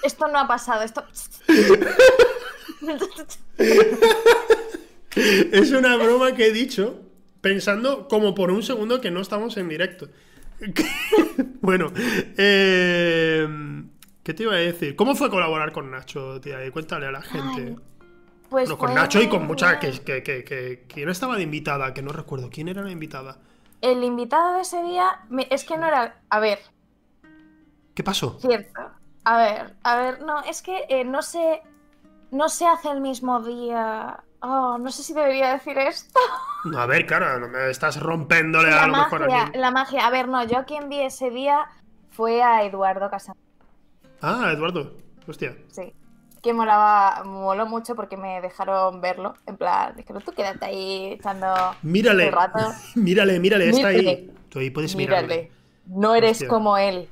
esto no ha pasado. Esto. Es una broma que he dicho pensando como por un segundo que no estamos en directo. bueno, eh, ¿qué te iba a decir? ¿Cómo fue colaborar con Nacho, tía? Y cuéntale a la gente. Ay, Pues Bueno, con Nacho y con mucha... Que, que, que, que- ¿Quién estaba de invitada? Que no recuerdo. ¿Quién era la invitada? El invitado de ese día me- es que no era. A ver, ¿Qué pasó? cierto. A ver, a ver, no, es que eh, no se. No se hace el mismo día. Oh, no sé si debería decir esto. No, a ver, claro, no me estás rompiéndole La a lo mejor a magia, alguien. la magia. A ver, no, yo a quien vi ese día fue a Eduardo Casanova. Ah, Eduardo. Hostia. Sí. Que molaba, moló mucho porque me dejaron verlo. En plan, dijeron, tú quédate ahí echando Mírale. el rato. Mírale, mírale, está ahí. Tú ahí puedes mirarle. Mírale. No eres Hostia. como él.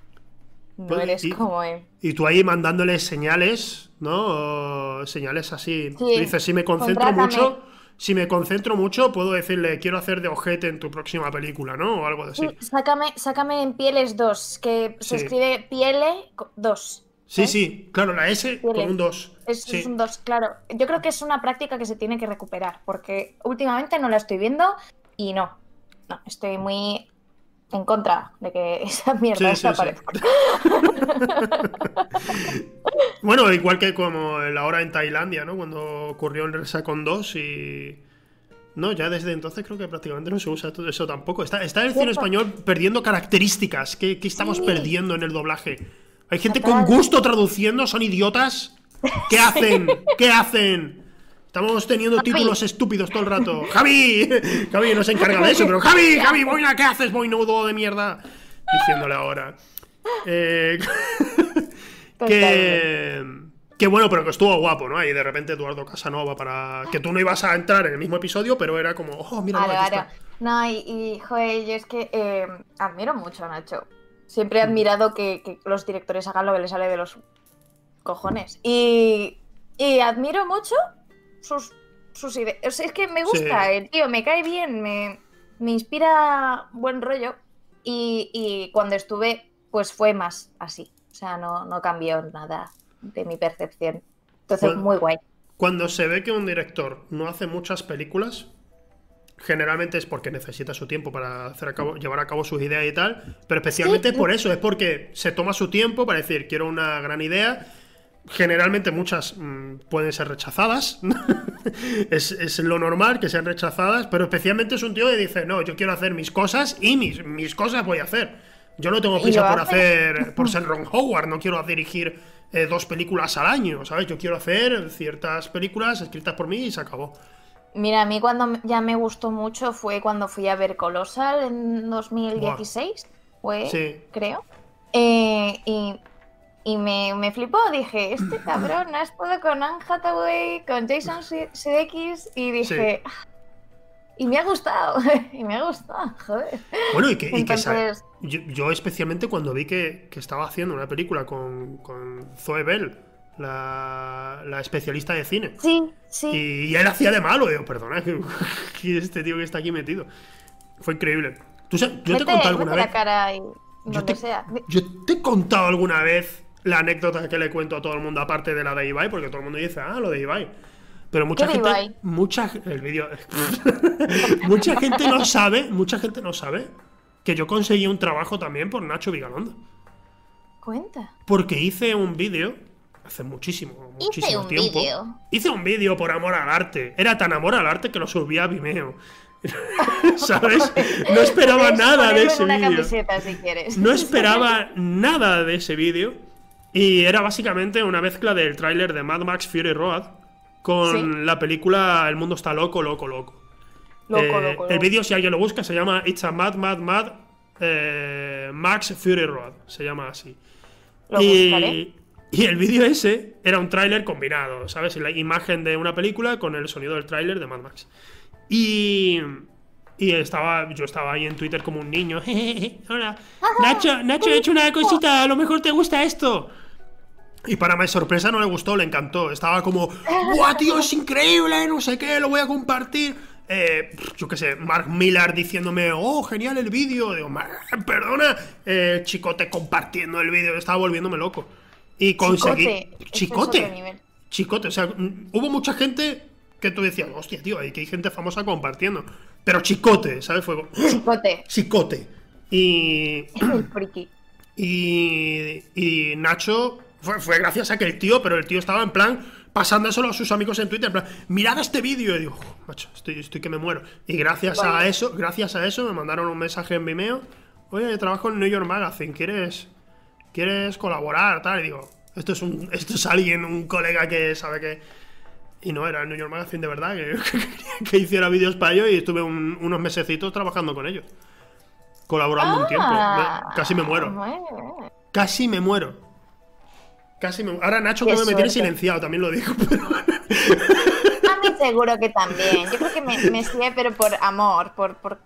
No Pues, eres y- como él. Y tú ahí mandándole señales, ¿no? O señales así. Sí, Tú dices, si me concentro contrátame. mucho, si me concentro mucho, puedo decirle, quiero hacer de ojete en tu próxima película, ¿no? O algo así. Sácame, sácame en Pieles 2, que se Sí. escribe Piele 2. Sí, sí, claro, la S con un 2. Es, Sí. es un 2, claro. Yo creo que es una práctica que se tiene que recuperar, porque últimamente no la estoy viendo y no. No, estoy muy en contra de que esa mierda Sí, sí, sí. desaparezca. Bueno, igual que como la hora en Tailandia, ¿no? Cuando ocurrió en Resacon 2 y... No, ya desde entonces creo que prácticamente no se usa todo eso tampoco. Está, está el cine español perdiendo características. ¿Qué, qué estamos Sí. perdiendo en el doblaje? Hay gente Total. con gusto traduciendo, son idiotas. ¿Qué hacen? ¿Qué hacen? Estamos teniendo Javi. títulos estúpidos todo el rato. ¡Javi! Javi no se encarga de eso, pero ¡Javi! ¡Javi! ¡Boina! ¿Qué haces, boinudo de mierda? Diciéndole ahora. Eh... Que, que bueno, pero que estuvo guapo, ¿no? Ahí de repente Eduardo Casanova para. Que tú no ibas a entrar en el mismo episodio, pero era como, oh, mira, claro. está. No, y, y, joder, yo es que eh, admiro mucho a Nacho. Siempre he admirado que, que los directores hagan lo que les sale de los cojones. Y, y admiro mucho sus, sus ideas. O sea, es que me gusta Sí. el tío, me cae bien, me, me inspira buen rollo. Y, y cuando estuve, pues fue más así. O sea, no, no cambió nada de mi percepción. Entonces, Bueno. muy guay. Cuando se ve que un director no hace muchas películas, generalmente es porque necesita su tiempo para hacer a cabo, llevar a cabo sus ideas y tal, pero especialmente Sí. por eso, es porque se toma su tiempo para decir, quiero una gran idea. Generalmente muchas mm, pueden ser rechazadas, es, es lo normal que sean rechazadas, pero especialmente es un tío que dice, no, yo quiero hacer mis cosas y mis, mis cosas voy a hacer. Yo no tengo prisa por hace. hacer, por ser Ron Howard, no quiero dirigir eh, dos películas al año, ¿sabes? Yo quiero hacer ciertas películas escritas por mí y se acabó. Mira, a mí cuando ya me gustó mucho fue cuando fui a ver Colossal en 2016, fue, Sí. creo. Eh, y y me, me flipó, dije, este cabrón ha estado con Anne Hathaway, con Jason Su- Sudeikis, y dije, "Ah". y me ha gustado, y me ha gustado, joder. Bueno, y que, y que yo, yo especialmente cuando vi que, que estaba haciendo una película con, con Zoe Bell, la, la especialista de cine. Sí, sí. Y, y él hacía de malo, yo, perdona, que, que este tío que está aquí metido. Fue increíble. ¿Tú sa- yo te he contado alguna vez. la cara ahí, Yo donde te, sea. yo te he contado alguna vez la anécdota que le cuento a todo el mundo, aparte de la de Ibai, porque todo el mundo dice, ah, lo de Ibai. Pero mucha ¿Qué de gente. Ibai? Mucha, el vídeo. mucha gente no sabe, mucha gente no sabe que yo conseguí un trabajo también por Nacho Vigalondo. Cuenta. Porque hice un vídeo hace muchísimo, Hice muchísimo un tiempo. vídeo. Hice un vídeo por amor al arte. Era tan amor al arte que lo subí a Vimeo. ¿Sabes? No esperaba nada de ese vídeo. si. No esperaba nada de ese vídeo. Y era básicamente una mezcla del tráiler de Mad Max Fury Road con Sí. la película El mundo está loco, loco, loco. Loco, Eh, loco, El loco. vídeo, si alguien lo busca, se llama It's a Mad, Mad, Mad eh, Max Fury Road. Se llama así. Lo y, y el vídeo ese era un tráiler combinado, ¿sabes? La imagen de una película con el sonido del tráiler de Mad Max. Y, y estaba, yo estaba ahí en Twitter como un niño. Hola, Nacho, Nacho, he hecho una cosita, a lo mejor te gusta esto. Y para mi sorpresa no le gustó, le encantó. Estaba como, ¡buah, tío, es increíble! No sé qué, lo voy a compartir. Eh, yo qué sé, Mark Millar diciéndome, ¡oh, genial el vídeo! Digo, "Mar- perdona, eh, chicote compartiendo el vídeo, estaba volviéndome loco. Y conseguí. Chicote, es Chicote. Chicote, o sea, mm, hubo mucha gente que tú decías, hostia, tío, hay que hay gente famosa compartiendo. Pero chicote, ¿sabes? Fue Chicote. chicote. Y. El friki. Y, y Nacho fue, fue gracias a que el tío, pero el tío estaba en plan pasándoselo a sus amigos en Twitter, en plan, mirad este vídeo. Y digo, "Uf, macho, estoy, estoy que me muero. Y gracias a eso, gracias a eso me mandaron un mensaje en Vimeo. Oye, trabajo en New York Magazine, ¿quieres, quieres colaborar? Tal, y digo, esto es un, esto es alguien, un colega que sabe que. Y no, era el New York Magazine de verdad, que, que hiciera vídeos para ellos y estuve un- unos mesecitos trabajando con ellos. Colaborando un tiempo. Ah, Me- casi me muero. Casi me muero. Casi me Ahora Nacho Qué como me tiene silenciado, también lo digo. Pero... A mí seguro que también. Yo creo que me, me sigue, pero por amor, por, por,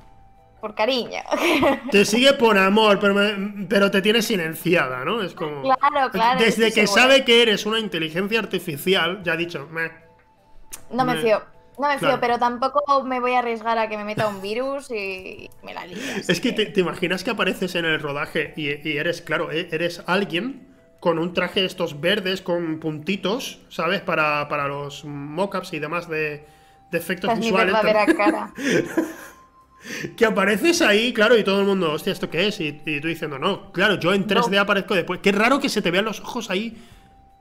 por cariño. Te sigue por amor, pero, me- pero te tiene silenciada, ¿no? Es como... Claro, claro, Desde que segura. sabe que eres una inteligencia artificial, ya ha dicho, "Meh". No me Me- fío. No me fío, Claro. pero tampoco me voy a arriesgar a que me meta un virus y me la así Es que te, te imaginas que apareces en el rodaje y, y eres, claro, e- eres alguien con un traje de estos verdes con puntitos, ¿sabes? Para, para los mockups y demás de, de efectos Esta es mi visuales. verdadera cara. Que apareces ahí, claro, y todo el mundo, hostia, ¿esto qué es? Y, y tú diciendo, no, claro, yo en 3D No. aparezco después. Qué raro que se te vean los ojos ahí.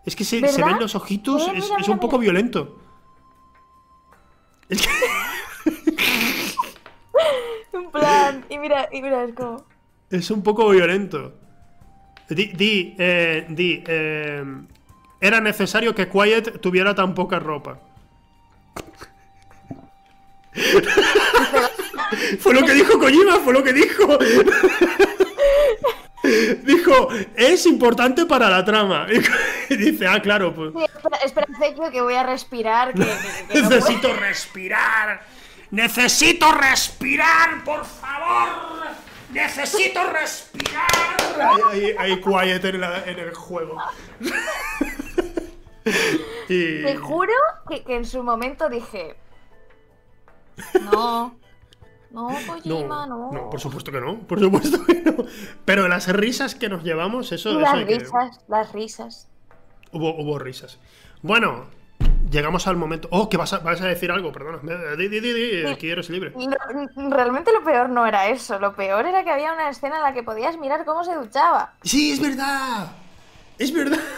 Es que se, ven los ojitos, Mira, es, mira, es mira, un poco violento. Es que- En plan, y mira, y mira, es como. es un poco violento. Di, di, eh, di, eh, era necesario que Quiet tuviera tan poca ropa. fue lo que dijo Kojima, fue lo que dijo. dijo, es importante para la trama. Y dice, ah, claro, pues. Sí, espera, espera, que voy a respirar. Que, que- que- que no Necesito respirar. Necesito respirar, por favor. Necesito respirar. Ahí- ahí quiet en, la- en el juego. y... Te juro que, que en su momento dije. No. No, Kojima, no. No, no, por supuesto que no, por supuesto que no. Pero las risas que nos llevamos, eso, Y eso las hay que- risas, las risas. Hubo, hubo risas. Bueno, llegamos al momento. Oh, que vas a, vas a decir algo, perdona. Di, di, di, di, aquí eres libre. Realmente lo peor no era eso. Lo peor era que había una escena en la que podías mirar cómo se duchaba. Sí, es verdad. Es verdad.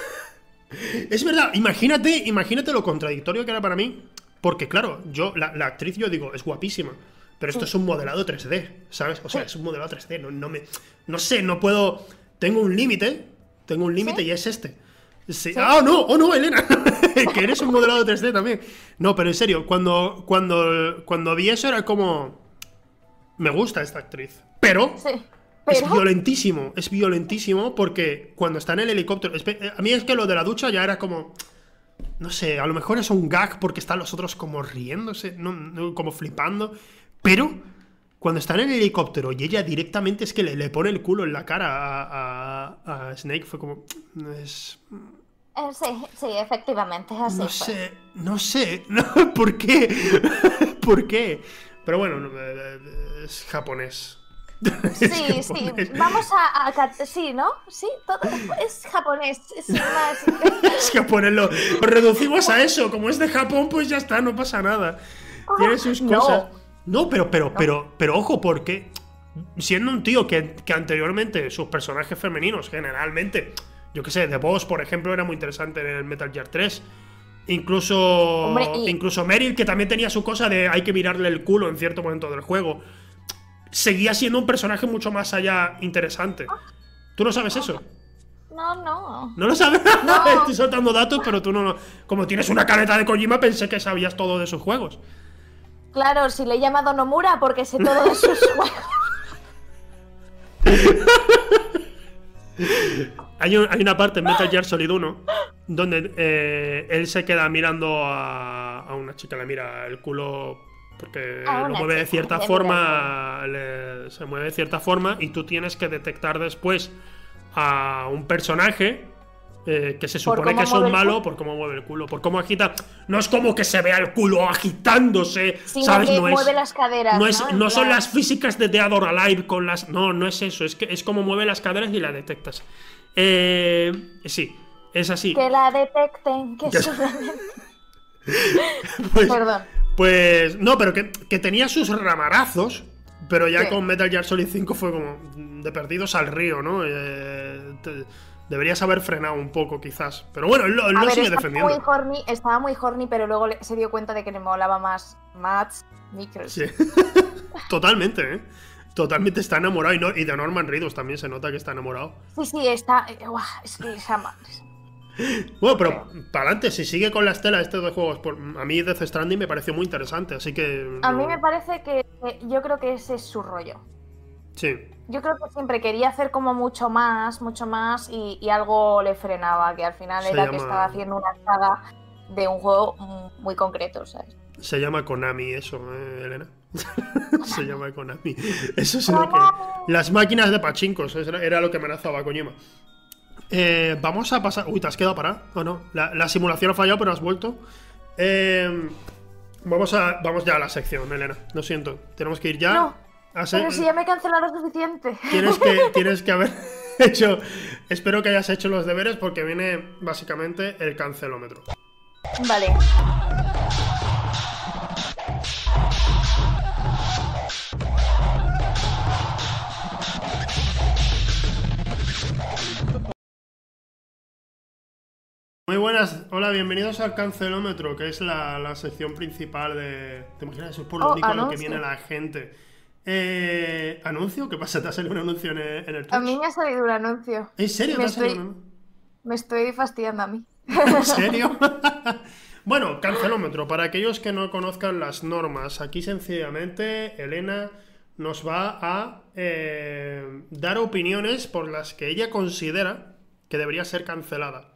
Es verdad. Imagínate, imagínate lo contradictorio que era para mí. Porque, claro, yo, la, la actriz, yo digo, es guapísima. Pero esto es un modelado 3D, ¿sabes? O sea, es un modelado 3D. No, no me. No sé, no puedo. Tengo un límite. Tengo un límite ¿Sí? y es este. Sí. Ah, no, oh no, Elena. que eres un modelado 3D también. No, pero en serio, cuando, cuando, cuando vi eso era como. Me gusta esta actriz. Pero. Sí. Es violentísimo, es violentísimo porque cuando está en el helicóptero. eh, A mí es que lo de la ducha ya era como. No sé, a lo mejor es un gag porque están los otros como riéndose, no- no, como flipando. Pero cuando está en el helicóptero y ella directamente es que le, le pone el culo en la cara a, a- a Snake, fue como. no Es, sí, sí, efectivamente, es así. no fue. sé, no sé, no, ¿por qué? ¿Por qué? Pero bueno, no, eh, eh, es japonés. Es Sí, sí, japonés. vamos a, Sí, ¿no? Sí, todo es japonés, sin más. Es ponerlo. Lo reducimos a eso. Como es de Japón, pues ya está, no pasa nada. Tiene sus no. cosas. No, pero, pero, pero, pero ojo, porque siendo un tío que, que anteriormente sus personajes femeninos, generalmente, yo qué sé, The Boss, por ejemplo, era muy interesante en el Metal Gear 3. Incluso, Hombre, y- incluso Meryl, que también tenía su cosa de hay que mirarle el culo en cierto momento del juego, seguía siendo un personaje mucho más allá interesante. ¿Tú no sabes eso? No, no. ¿No lo sabes? No. Estoy soltando datos, pero tú no lo... Como tienes una caneta de Kojima, pensé que sabías todo de sus juegos. Claro, si le he llamado Nomura porque sé todo de sus juegos. Hay, un- hay una parte en Metal Gear Solid 1 donde eh, él se queda mirando a, a una chica, le mira el culo porque lo mueve de cierta forma, le- se mueve de cierta forma y tú tienes que detectar después a un personaje eh, que se supone que es un malo por cómo mueve el culo, por cómo agita. No es como que se vea el culo agitándose, Sino ¿sabes? que no es, mueve las caderas. no, es- ¿no? En no son plan- las físicas de Dead or Alive con las. No, no es eso. Es que es como mueve las caderas y la detectas. Eh, sí, es así. Que la detecten, que. Pues, Perdón. pues, no, pero que, que tenía sus ramarazos. Pero ya Sí. con Metal Gear Solid 5 fue como de perdidos al río, ¿no? Eh, te- deberías haber frenado un poco, quizás. Pero bueno, él lo, sigue estaba defendiendo. muy horny, estaba muy horny, pero luego le- se dio cuenta de que le molaba más Mats Mikkelsen. Sí. Totalmente, ¿eh? Totalmente está enamorado. Y, no- y de Norman Reedus también se nota que está enamorado. Sí, sí, está. eh, guau, es que esa ma- Bueno, pero para adelante, si sigue con la estela de estos dos juegos, por- a mí Death Stranding me pareció muy interesante, así que. A mí no- me parece que, yo creo que ese es su rollo. Sí, Yo creo que siempre quería hacer como mucho más, mucho más y, y algo le frenaba, que al final Se era llama- que estaba haciendo una saga de un juego mm, muy concreto, ¿sabes? se llama Konami eso, ¿eh, Elena? se llama Konami. Eso es lo que. Las máquinas de pachincos, eso era, lo que amenazaba Kojima. Eh, vamos a pasar. Uy, ¿te has quedado parado? ¿O no? La, la simulación ha fallado, pero has vuelto. Eh, vamos, a, vamos ya a la sección, Elena. Lo siento. Tenemos que ir ya. No, a ser- Pero si ya me cancelaron lo suficiente. Tienes que, tienes que haber hecho. Espero que hayas hecho los deberes porque viene básicamente el cancelómetro. Vale. Muy buenas, hola, bienvenidos al cancelómetro, que es la, la sección principal de. ¿Te imaginas? Eso es por lo Oh, único a lo que viene la gente. Eh, ¿Anuncio? ¿Qué pasa? ¿Te ha salido un anuncio en el, en el A Twitch? mí me ha salido un anuncio. ¿En serio estoy- un? Me estoy fastidiando a mí. ¿En serio? bueno, cancelómetro. Para aquellos que no conozcan las normas, aquí sencillamente Elena nos va a eh, dar opiniones por las que ella considera que debería ser cancelada.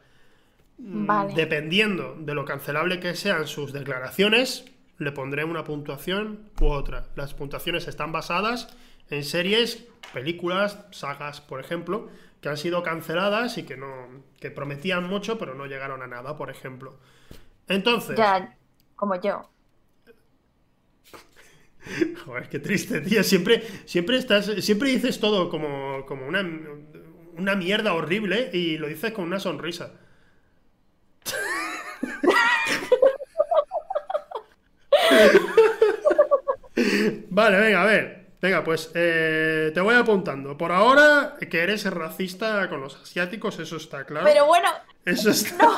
Mm, Vale. Dependiendo de lo cancelable que sean sus declaraciones, le pondré una puntuación u otra. Las puntuaciones están basadas en series, películas, sagas, por ejemplo, que han sido canceladas y que no que prometían mucho, pero no llegaron a nada, por ejemplo. Entonces, Ya, como yo. joder, qué triste, tío. Siempre, siempre estás, siempre dices todo como, como una, una mierda horrible y lo dices con una sonrisa. Vale, venga, a ver. Venga, pues eh, te voy apuntando. Por ahora, que eres racista con los asiáticos, eso está claro. Pero bueno, Eso está.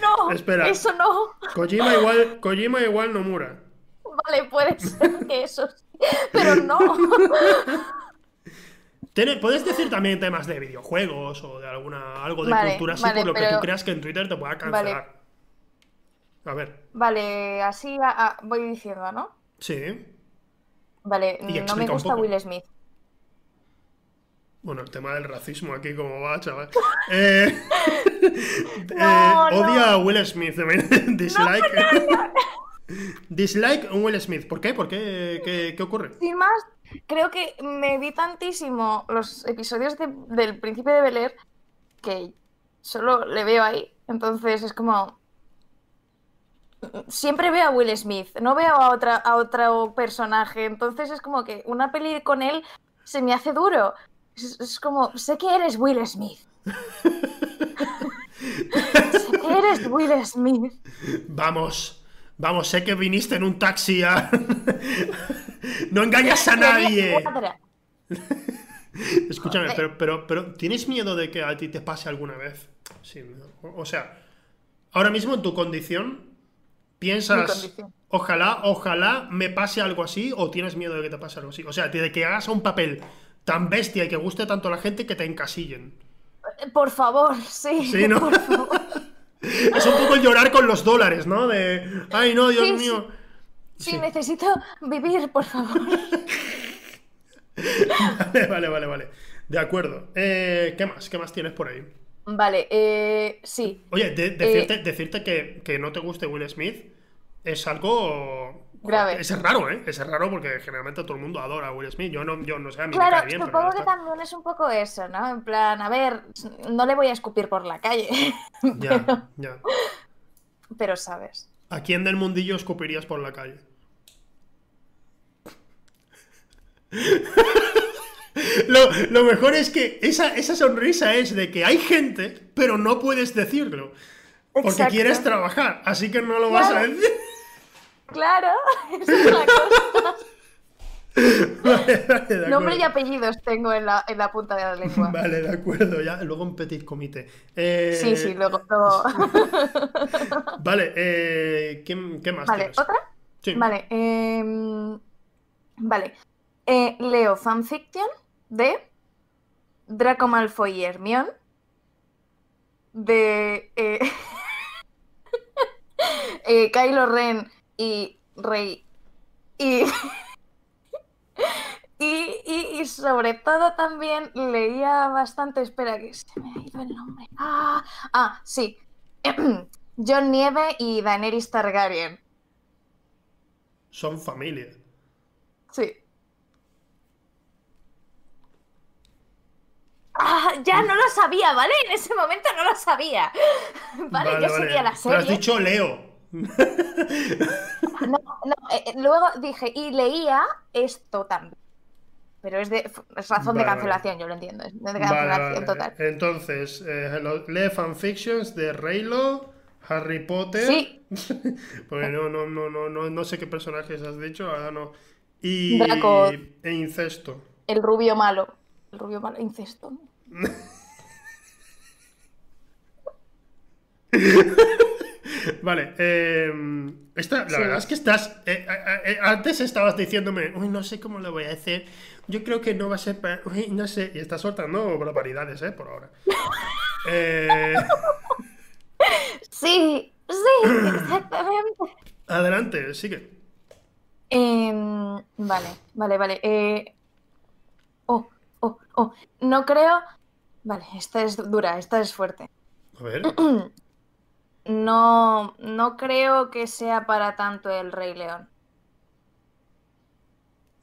no. Espera. Eso no. Kojima igual, Kojima igual Nomura. Vale, puede ser que eso sí. Pero no. Puedes decir también temas de videojuegos o de alguna algo de Vale, cultura así vale, por lo que tú creas que en Twitter te pueda cancelar. A ver, Vale, así a- a- voy diciendo, ¿no? sí. Vale, Y no me gusta. Will Smith. Bueno, el tema del racismo aquí, ¿cómo va, chaval? Eh, No, eh, odia a Will Smith. Dislike. Dislike un Will Smith. ¿Por qué? ¿Por qué? ¿Qué, qué ocurre? Sin más, creo que me vi tantísimo los episodios de- del Príncipe de Bel Air que solo le veo ahí. Entonces es como. Siempre veo a Will Smith, no veo a, otra, a otro personaje. Entonces es como que una peli con él se me hace duro. Es, es como, sé que eres Will Smith. sé que eres Will Smith. Vamos, vamos, sé que viniste en un taxi a... no engañas a nadie. Escúchame, Eh. pero, pero, pero ¿tienes miedo de que a ti te pase alguna vez? Sí, o, o sea, ahora mismo en tu condición, piensas, ojalá, ojalá me pase algo así, o tienes miedo de que te pase algo así. O sea, de que hagas un papel tan bestia y que guste tanto a la gente que te encasillen. Eh, Por favor, sí. Sí, ¿no? Por favor. Es un poco el llorar con los dólares, ¿no? De, ay, no, Dios sí. mío. Sí, Sí. necesito vivir, por favor. Vale, vale, vale, vale. De acuerdo. Eh, ¿qué más? ¿Qué más tienes por ahí? Vale, eh, sí. Oye, de- decirte, decirte que, que no te guste Will Smith es algo Grave. Es raro, ¿eh? Es raro porque generalmente todo el mundo adora a Will Smith. Yo no, yo no sé, a mí me Claro, cae bien, supongo que también es un poco eso, ¿no? En plan, a ver, no le voy a escupir por la calle, Ya, pero, ya. pero sabes. ¿A quién del mundillo escupirías por la calle? Lo, lo mejor es que esa, esa sonrisa es de que hay gente, pero no puedes decirlo. Porque Exacto. quieres trabajar, así que no lo vas a decir. Claro, esa es la cosa. Vale, vale, de Nombre y apellidos tengo en la, en la punta de la lengua. Vale, de acuerdo, ya. Luego un petit comité. Eh, Sí, sí, luego. luego- Vale, eh, ¿qué, qué más Vale, tienes? ¿otra? Sí. Vale, em, vale. Eh, leo fanfiction de Draco Malfoy y Hermione, de eh, eh, Kylo Ren y Rey y, y, y- y sobre todo también leía bastante, espera que se me ha ido el nombre. Ah, ah, sí. John Nieve y Daenerys Targaryen. Son familia. Sí. Ah, ya no lo sabía, ¿vale? En ese momento no lo sabía. Vale, ya seguía la Pero has serie. dicho Leo. No, no, eh, luego dije, y leía esto también. Pero es de es razón Vale, de vale. cancelación, yo lo entiendo. Es de Vale, cancelación vale. total. Entonces, eh, lee fanfictions de Raylo, Harry Potter. Sí. Porque no, no, no, no, no, no sé qué personajes has dicho, ahora no. Y. Draco. E incesto. El rubio malo. El rubio malo, incesto. Vale, eh, esta, la Sí. verdad es que estás. eh, eh, antes estabas diciéndome, uy, no sé cómo lo voy a hacer. Yo creo que no va a ser. pa- Uy, no sé. Y estás soltando barbaridades, ¿eh? Por ahora. Sí, sí, exactamente. adelante, sigue. Em, vale, vale, vale. Oh, oh. No creo. Vale, esta es dura, esta es fuerte. A ver. No, no creo que sea para tanto el Rey León.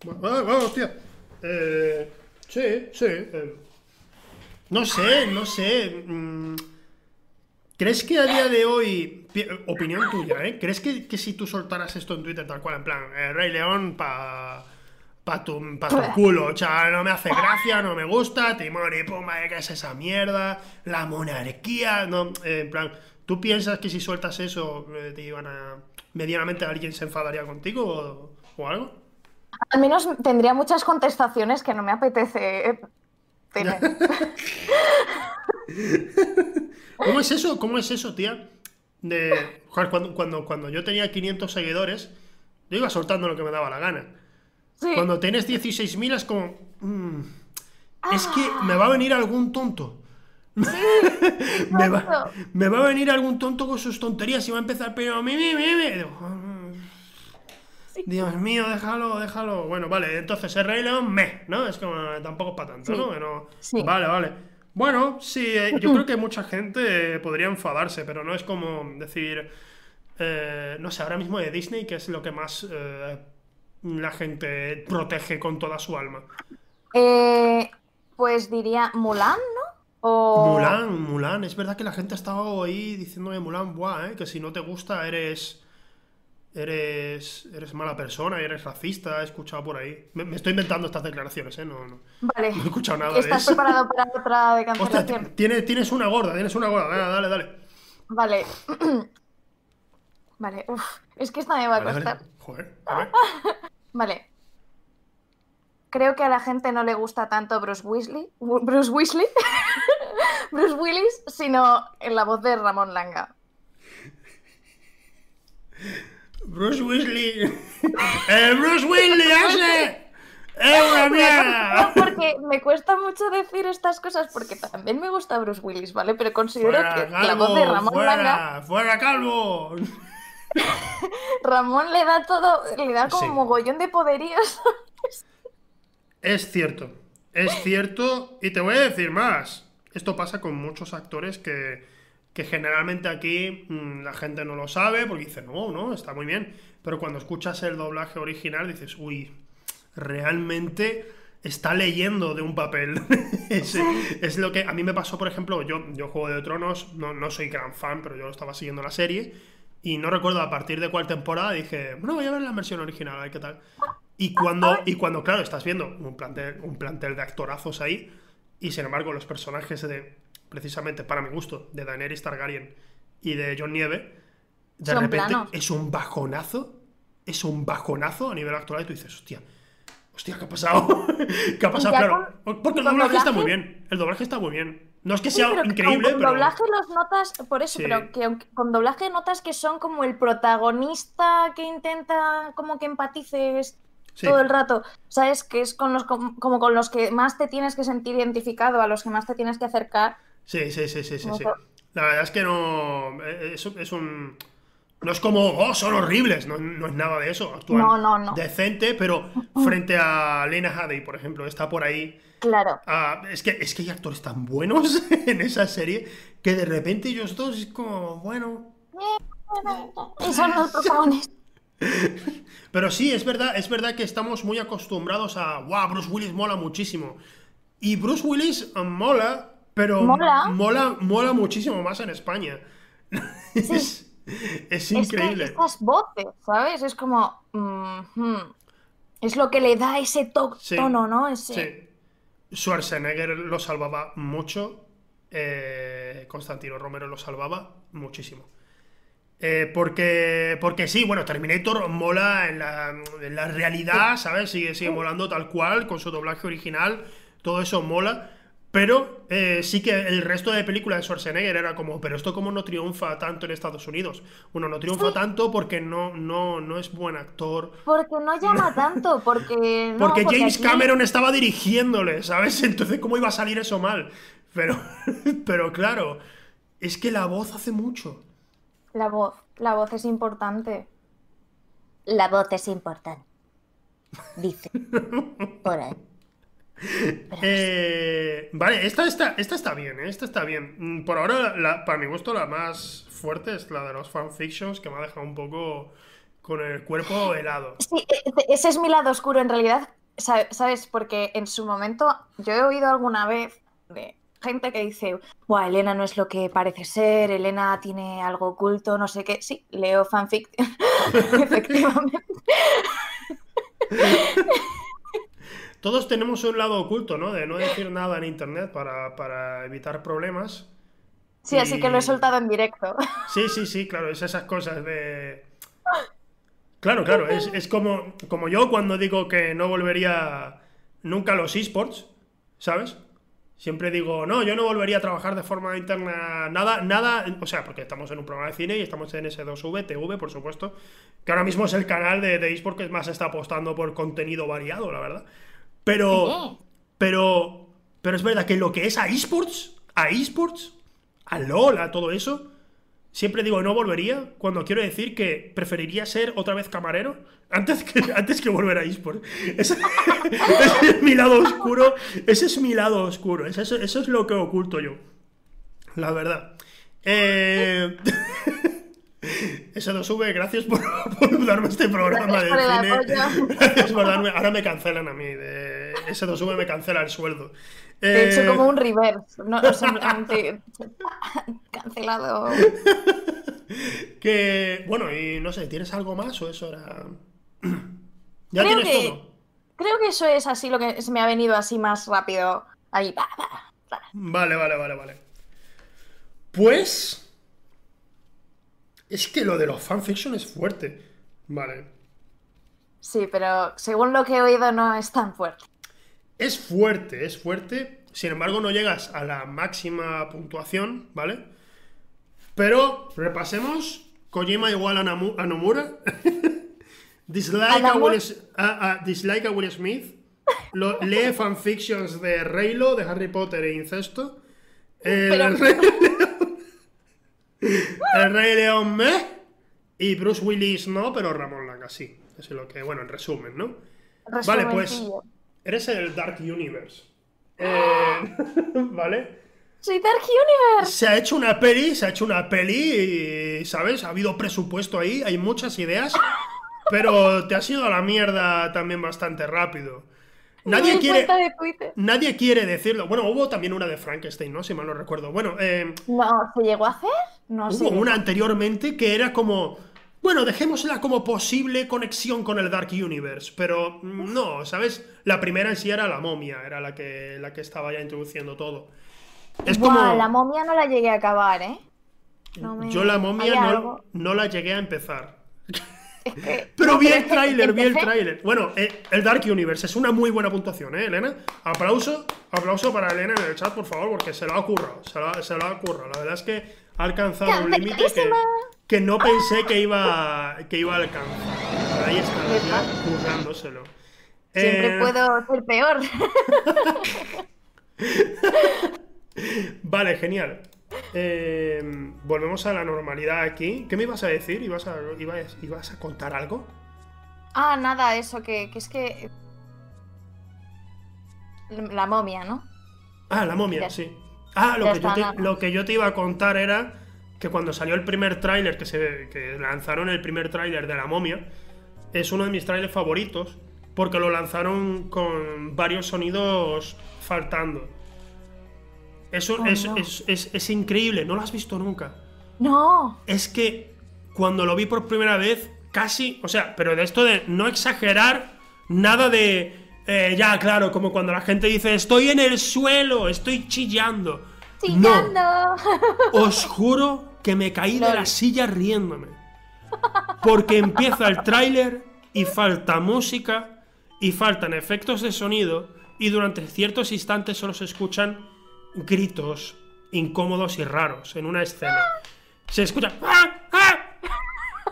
Ah, vamos, tía. Eh, sí, sí. eh. No sé, no sé. mm, ¿Crees que a día de hoy, pi- opinión tuya, ¿eh? ¿Crees que, que si tú soltaras esto en Twitter tal cual, en plan, eh, Rey León pa, pa, tu, pa tu culo, sea, no me hace gracia, no me gusta, Timón y Pumba, ¿qué es esa mierda? La monarquía, no, eh, en plan, ¿tú piensas que si sueltas eso eh, te iban a... medianamente alguien se enfadaría contigo o, o algo? Al menos tendría muchas contestaciones que no me apetece tener. ¿Cómo es eso? ¿Cómo es eso, tía? De, joder, cuando, cuando, cuando yo tenía 500 seguidores, yo iba soltando lo que me daba la gana. Sí, Cuando tienes 16.000 es como... mm, es que me va a venir algún tonto. me, va, me va a venir algún tonto con sus tonterías y va a empezar, pero... Mi, mi, mi, "Mm, Dios mío, déjalo, déjalo. Bueno, vale, entonces el Rey León, me, ¿no? Es como, tampoco es para tanto, Sí. ¿no? Sí. Vale, vale. Bueno, sí, eh, yo creo que mucha gente podría enfadarse, pero no es como decir, eh, no sé, ahora mismo de Disney, que es lo que más eh, la gente protege con toda su alma. Eh, pues diría Mulan, ¿no? O... Mulan, Mulan, es verdad que la gente ha estado ahí diciéndome Mulan, buah, eh, que si no te gusta eres. Eres, eres mala persona, eres racista, he escuchado por ahí. Me, me estoy inventando estas declaraciones, ¿eh? No, no, Vale. no he escuchado nada de ¿Estás eso. preparado para otra de Ostras, cancelación? tienes, tienes una gorda, tienes una gorda. Venga, dale, dale. Vale. Vale, uf, es que esta me va a Vale, costar. vale. Joder, a ver. Vale. Creo que a la gente no le gusta tanto Bruce Weasley, Bruce Weasley, Bruce Willis, sino en la voz de Ramón Langa. Bruce Weasley. ¡El Bruce Weasley una mierda! porque me cuesta mucho decir estas cosas porque también me gusta Bruce Willis, ¿vale? Pero considero Fuera, que la voz de Ramón fuera, Langa, ¡Fuera, calvo! Ramón le da todo, le da como Sí. mogollón de poderíos. Es cierto, es cierto, y te voy a decir más. Esto pasa con muchos actores que, que generalmente aquí mm, la gente no lo sabe porque dice, no, no, está muy bien. Pero cuando escuchas el doblaje original dices, uy, realmente está leyendo de un papel. es, es lo que a mí me pasó, por ejemplo, yo, yo Juego de Tronos, no, no soy gran fan, pero yo estaba siguiendo la serie. Y no recuerdo a partir de cuál temporada dije, bueno, voy a ver la versión original, a ver qué tal. Y cuando, y cuando, claro, estás viendo un plantel, un plantel de actorazos ahí, y sin embargo los personajes de, precisamente para mi gusto, de Daenerys Targaryen y de John Nieve, de Son repente planos. es un bajonazo, es un bajonazo a nivel actual y tú dices, hostia, hostia, ¿qué ha pasado? ¿Qué ha pasado? Claro, porque el doblaje está muy bien, el doblaje está muy bien. No es que Sí, sea pero increíble, con pero... doblaje los notas, por eso, Sí. pero que con doblaje notas que son como el protagonista que intenta como que empatices Sí. todo el rato, ¿sabes? Que es con los com- como con los que más te tienes que sentir identificado, a los que más te tienes que acercar. Sí, sí, sí, sí, sí, La verdad es que no. Es, es un. No es como, oh, son horribles. No, no es nada de eso. Actúan No, no, no. decente, pero frente a Lena Headey, por ejemplo, está por ahí. Claro. ah, es, que, es que hay actores tan buenos en esa serie que de repente ellos dos es como, bueno. Y son los protagonistas. Pero sí, es verdad, es verdad que estamos muy acostumbrados a, wow, Bruce Willis mola muchísimo. Y Bruce Willis eh, mola, pero Mola. mola, mola muchísimo más en España. Es, es Es que increíble. estas voces, ¿sabes? Es como. Es lo que le da ese to- Sí, tono, ¿no? Ese... Sí. Schwarzenegger lo salvaba mucho. eh, Constantino Romero lo salvaba muchísimo. Eh, porque, porque sí, bueno, Terminator mola en la, en la realidad, ¿sabes? Sigue, sigue molando tal cual, con su doblaje original, todo eso mola. Pero eh, sí que el resto de películas de Schwarzenegger era como, pero esto como no triunfa tanto en Estados Unidos. Bueno, no triunfa Sí. tanto porque no, no, no es buen actor. Porque no llama tanto, porque. no, Porque James aquí- Cameron estaba dirigiéndole, ¿sabes? Entonces, ¿cómo iba a salir eso mal? Pero, pero claro, es que la voz hace mucho. La voz, la voz es importante. La voz es importante. Dice. Por ahí. Eh, vale, esta, esta, esta está bien, ¿eh? Esta está bien. Mm, Por ahora, la- para mi gusto, la más fuerte es la de los fanfictions, que me ha dejado un poco con el cuerpo helado. Sí, e- e- ese es mi lado oscuro en realidad, sa- ¿sabes? Porque en su momento yo he oído alguna vez de gente que dice, Buah, Elena no es lo que parece ser, Elena tiene algo oculto, no sé qué. Sí, leo fanfic, efectivamente. Todos tenemos un lado oculto, ¿no? De no decir nada en internet para, para evitar problemas. Sí, así que lo he soltado en directo. Sí, sí, sí, claro, es esas cosas de... Claro, claro, es, es como, como yo cuando digo que no volvería nunca a los esports, ¿sabes? Siempre digo, no, yo no volvería a trabajar de forma interna, nada, nada, o sea, porque estamos en un programa de cine y estamos en S2V, TV, por supuesto, que ahora mismo es el canal de, de eSport que más está apostando por contenido variado, la verdad. Pero, pero, pero es verdad que lo que es a esports, a esports, a LOL, a todo eso, siempre digo no volvería cuando quiero decir que preferiría ser otra vez camarero antes que, antes que volver a esports. Ese, ese es mi lado oscuro, ese es mi lado oscuro, eso, es lo que oculto yo, la verdad. Eh... Eso no sube, gracias por, por darme este programa Gracias por el de cine. Gracias por darme. Ahora me cancelan a mí. De... Ese no sube, me cancela el sueldo. De hecho, Eh, como un reverse. No, o sea, cancelado. Que. Bueno, y no sé, ¿tienes algo más o eso era.? ya Creo tienes que- todo. Creo que eso es así lo que se me ha venido así más rápido. Ahí. pa. Vale, vale, vale, vale. Pues. Es que lo de los fanfiction es fuerte. Vale. Sí, pero según lo que he oído no es tan fuerte. Es fuerte, es fuerte. Sin embargo, no llegas a la máxima puntuación, ¿vale? Pero repasemos Kojima igual a, Namu- a Nomura. dislike, a Will, S- a- a- dislike a Will Smith. Lo- lee fanfictions de Reylo, de Harry Potter e incesto. El, Pero- el Rey León. El Rey León me. Y Bruce Willis no, pero Ramón Langa sí. Eso es lo que, bueno, en resumen, ¿no? Vale, pues. Eres el Dark Universe. Eh, ¿Vale? Soy Dark Universe. Se ha hecho una peli, se ha hecho una peli, y, ¿sabes? Ha habido presupuesto ahí, hay muchas ideas, pero te has ido a la mierda también bastante rápido. Nadie quiere, nadie quiere decirlo. Bueno, hubo también una de Frankenstein, ¿no? Si mal no recuerdo. Bueno, eh, No, ¿se llegó a hacer? No hubo una anteriormente que era como, bueno, dejémosla como posible conexión con el Dark Universe, pero mm, no, ¿sabes? La primera en sí era la momia, era la que, la que estaba ya introduciendo todo. Es Buah, como... la momia no la llegué a acabar, ¿eh? No me- Yo la momia no, no la llegué a empezar. es que- Pero no, vi el que tráiler, vi el tráiler. Bueno, eh, el Dark Universe es una muy buena puntuación, ¿eh, Elena? Aplauso, aplauso para Elena en el chat, por favor, porque se lo ha currado, se lo ha, se lo ha currado. La verdad es que ha alcanzado un límite que, que no pensé que iba, que iba a alcanzar. Ahí está, ya currándoselo. Siempre Eh, puedo ser peor. Vale, genial. Eh, volvemos a la normalidad aquí. ¿Qué me ibas a decir? ¿Ibas a, ibas, ibas a contar algo? ah, nada, eso, que, que es que. La momia, ¿no? Ah, la momia, sí. Ah, lo que, yo te, nada. lo que yo te iba a contar era que cuando salió el primer tráiler, que, se, que lanzaron el primer tráiler de la momia, es uno de mis trailers favoritos, porque lo lanzaron con varios sonidos faltando. Eso Oh, es, no. es- es- es increíble, no lo has visto nunca. No. Es que cuando lo vi por primera vez, casi, o sea, pero de esto de no exagerar, nada de, eh, ya, claro, como cuando la gente dice, estoy en el suelo, estoy chillando. Chillando. No, os juro que me caí de la silla riéndome. Porque empieza el tráiler y falta música y faltan efectos de sonido y durante ciertos instantes solo se escuchan gritos incómodos y raros en una escena. Se escucha... ¡Ah!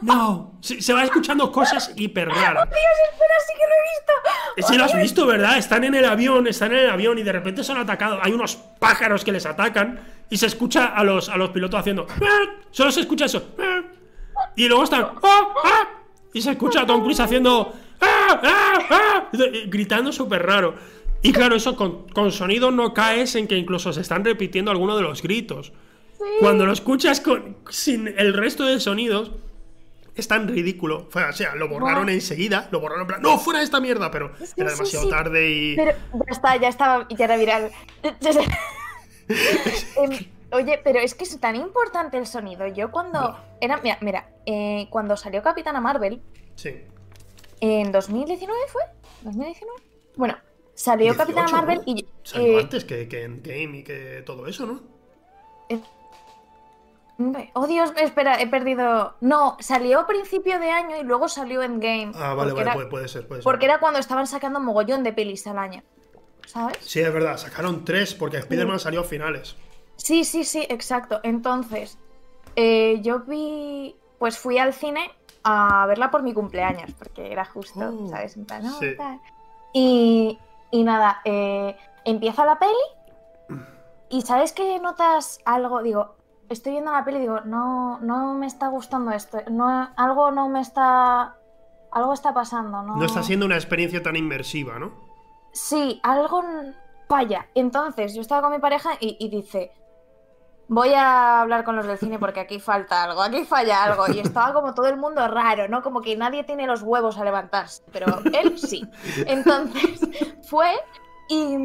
No, se, se va escuchando cosas hiper raras. Dios, espera, sí que lo he visto. Sí lo has visto, ¿verdad? Están en el avión, están en el avión y de repente son atacados. Hay unos pájaros que les atacan y se escucha a los, a los pilotos haciendo... "Ah". Solo se escucha eso. "Ah". Y luego están... "Ah, ah". Y se escucha a Tom Cruise haciendo... Gritando súper raro. Y claro, eso con, con sonido no caes en que incluso se están repitiendo algunos de los gritos. Cuando lo escuchas con, sin el resto de sonidos, es tan ridículo. O sea, lo borraron Buah. enseguida, lo borraron en plan, no, fuera de esta mierda, pero Sí, era demasiado sí. tarde y... Pero ya está, ya estaba, ya era viral. Em, Oye, pero es que es tan importante el sonido. Yo cuando. Buah. Era, mira, mira eh, cuando salió Capitana Marvel, Sí. en 2019 fue. ¿2019? Bueno, salió 18, Capitana ¿no? Marvel y. Salió eh, antes que, que en Game y que todo eso, ¿no? Oh Dios, espera, he perdido. No, salió a principio de año y luego salió Endgame. Ah, vale, vale, era- puede, puede ser, puede ser. Porque era cuando estaban sacando mogollón de pelis al año. ¿Sabes? Sí, es verdad, sacaron tres porque Spider-Man salió a finales. Sí, sí, sí, exacto. Entonces, eh, yo vi. Pues fui al cine a verla por mi cumpleaños, porque era justo, Oh, ¿sabes? En plan, no, sí. tal. Y, y nada, eh, empieza la peli y ¿sabes que notas algo? Digo, estoy viendo la peli y digo, no, no me está gustando esto. No, algo no me está. Algo está pasando, ¿no? No está siendo una experiencia tan inmersiva, ¿no? Sí, algo falla. Entonces, yo estaba con mi pareja y, y dice, voy a hablar con los del cine porque aquí falta algo, aquí falla algo. Y estaba como todo el mundo raro, ¿no? Como que nadie tiene los huevos a levantarse, pero él sí. Entonces, fue y,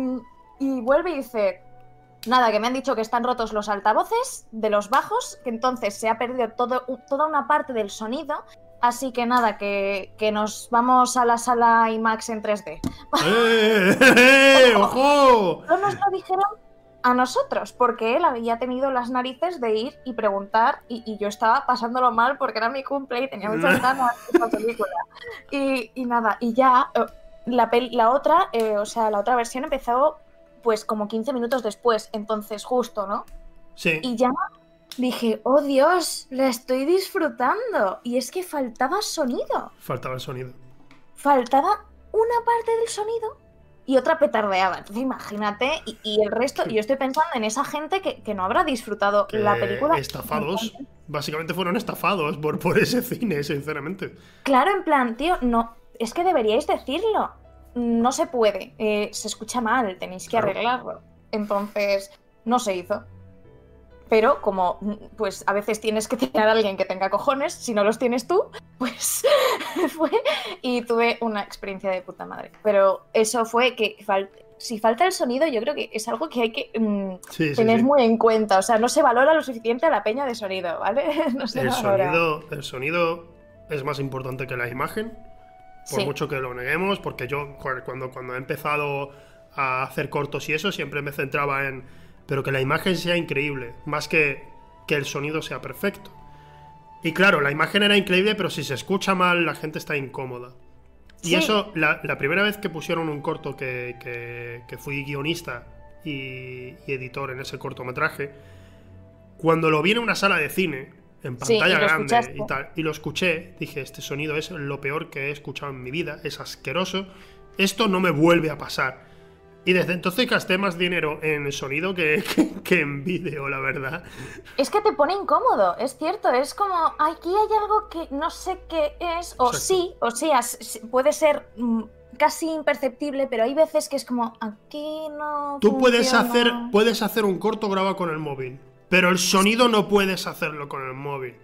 y vuelve y dice, nada, que me han dicho que están rotos los altavoces de los bajos, que entonces se ha perdido todo, toda una parte del sonido. Así que nada, que, que nos vamos a la sala IMAX en 3D. ¡Eh! eh, ¡Ojo! no nos lo dijeron a nosotros, porque él había tenido las narices de ir y preguntar, y, y yo estaba pasándolo mal porque era mi cumple y tenía muchas ganas de esta película. Y, y nada, y ya eh, la, la otra, eh, o sea, la otra versión empezó pues como 15 minutos después, entonces justo, ¿no? Sí. Y ya dije, oh Dios, la estoy disfrutando. Y es que faltaba sonido. Faltaba el sonido. Faltaba una parte del sonido y otra petardeaba. Entonces imagínate, y, y el resto, yo estoy pensando en esa gente que, que no habrá disfrutado Que la película. Estafados. Básicamente fueron estafados por, por ese cine, sinceramente. Claro, en plan, tío, no, es que deberíais decirlo. No se puede, eh, se escucha mal, tenéis que arreglarlo. Entonces, no se hizo. Pero como, pues a veces tienes que tener a alguien que tenga cojones, si no los tienes tú, pues fue y tuve una experiencia de puta madre. Pero eso fue que fal- si falta el sonido, yo creo que es algo que hay que mm, Sí, sí, tener sí. muy en cuenta. O sea, no se valora lo suficiente a la peña de sonido, ¿vale? No se El valora. sonido, el sonido es más importante que la imagen, por Sí. mucho que lo neguemos, porque yo cuando, cuando he empezado a hacer cortos y eso, siempre me centraba en, pero que la imagen sea increíble, más que que el sonido sea perfecto. Y claro, la imagen era increíble, pero si se escucha mal, la gente está incómoda. Y eso, la, la primera vez que pusieron un corto que, que- que fui guionista y, y editor en ese cortometraje, cuando lo vi en una sala de cine, en pantalla grande y tal, y lo escuché, dije, este sonido es lo peor que he escuchado en mi vida, es asqueroso, esto no me vuelve a pasar. Y desde entonces gasté más dinero en sonido que, que- que en vídeo, la verdad. Es que te pone incómodo, es cierto, es como aquí hay algo que no sé qué es, o Exacto. sí, o sí, puede ser mm, casi imperceptible, pero hay veces que es como aquí no. Tú puedes funciona". hacer, puedes hacer un corto grabado con el móvil, pero el sonido no puedes hacerlo con el móvil.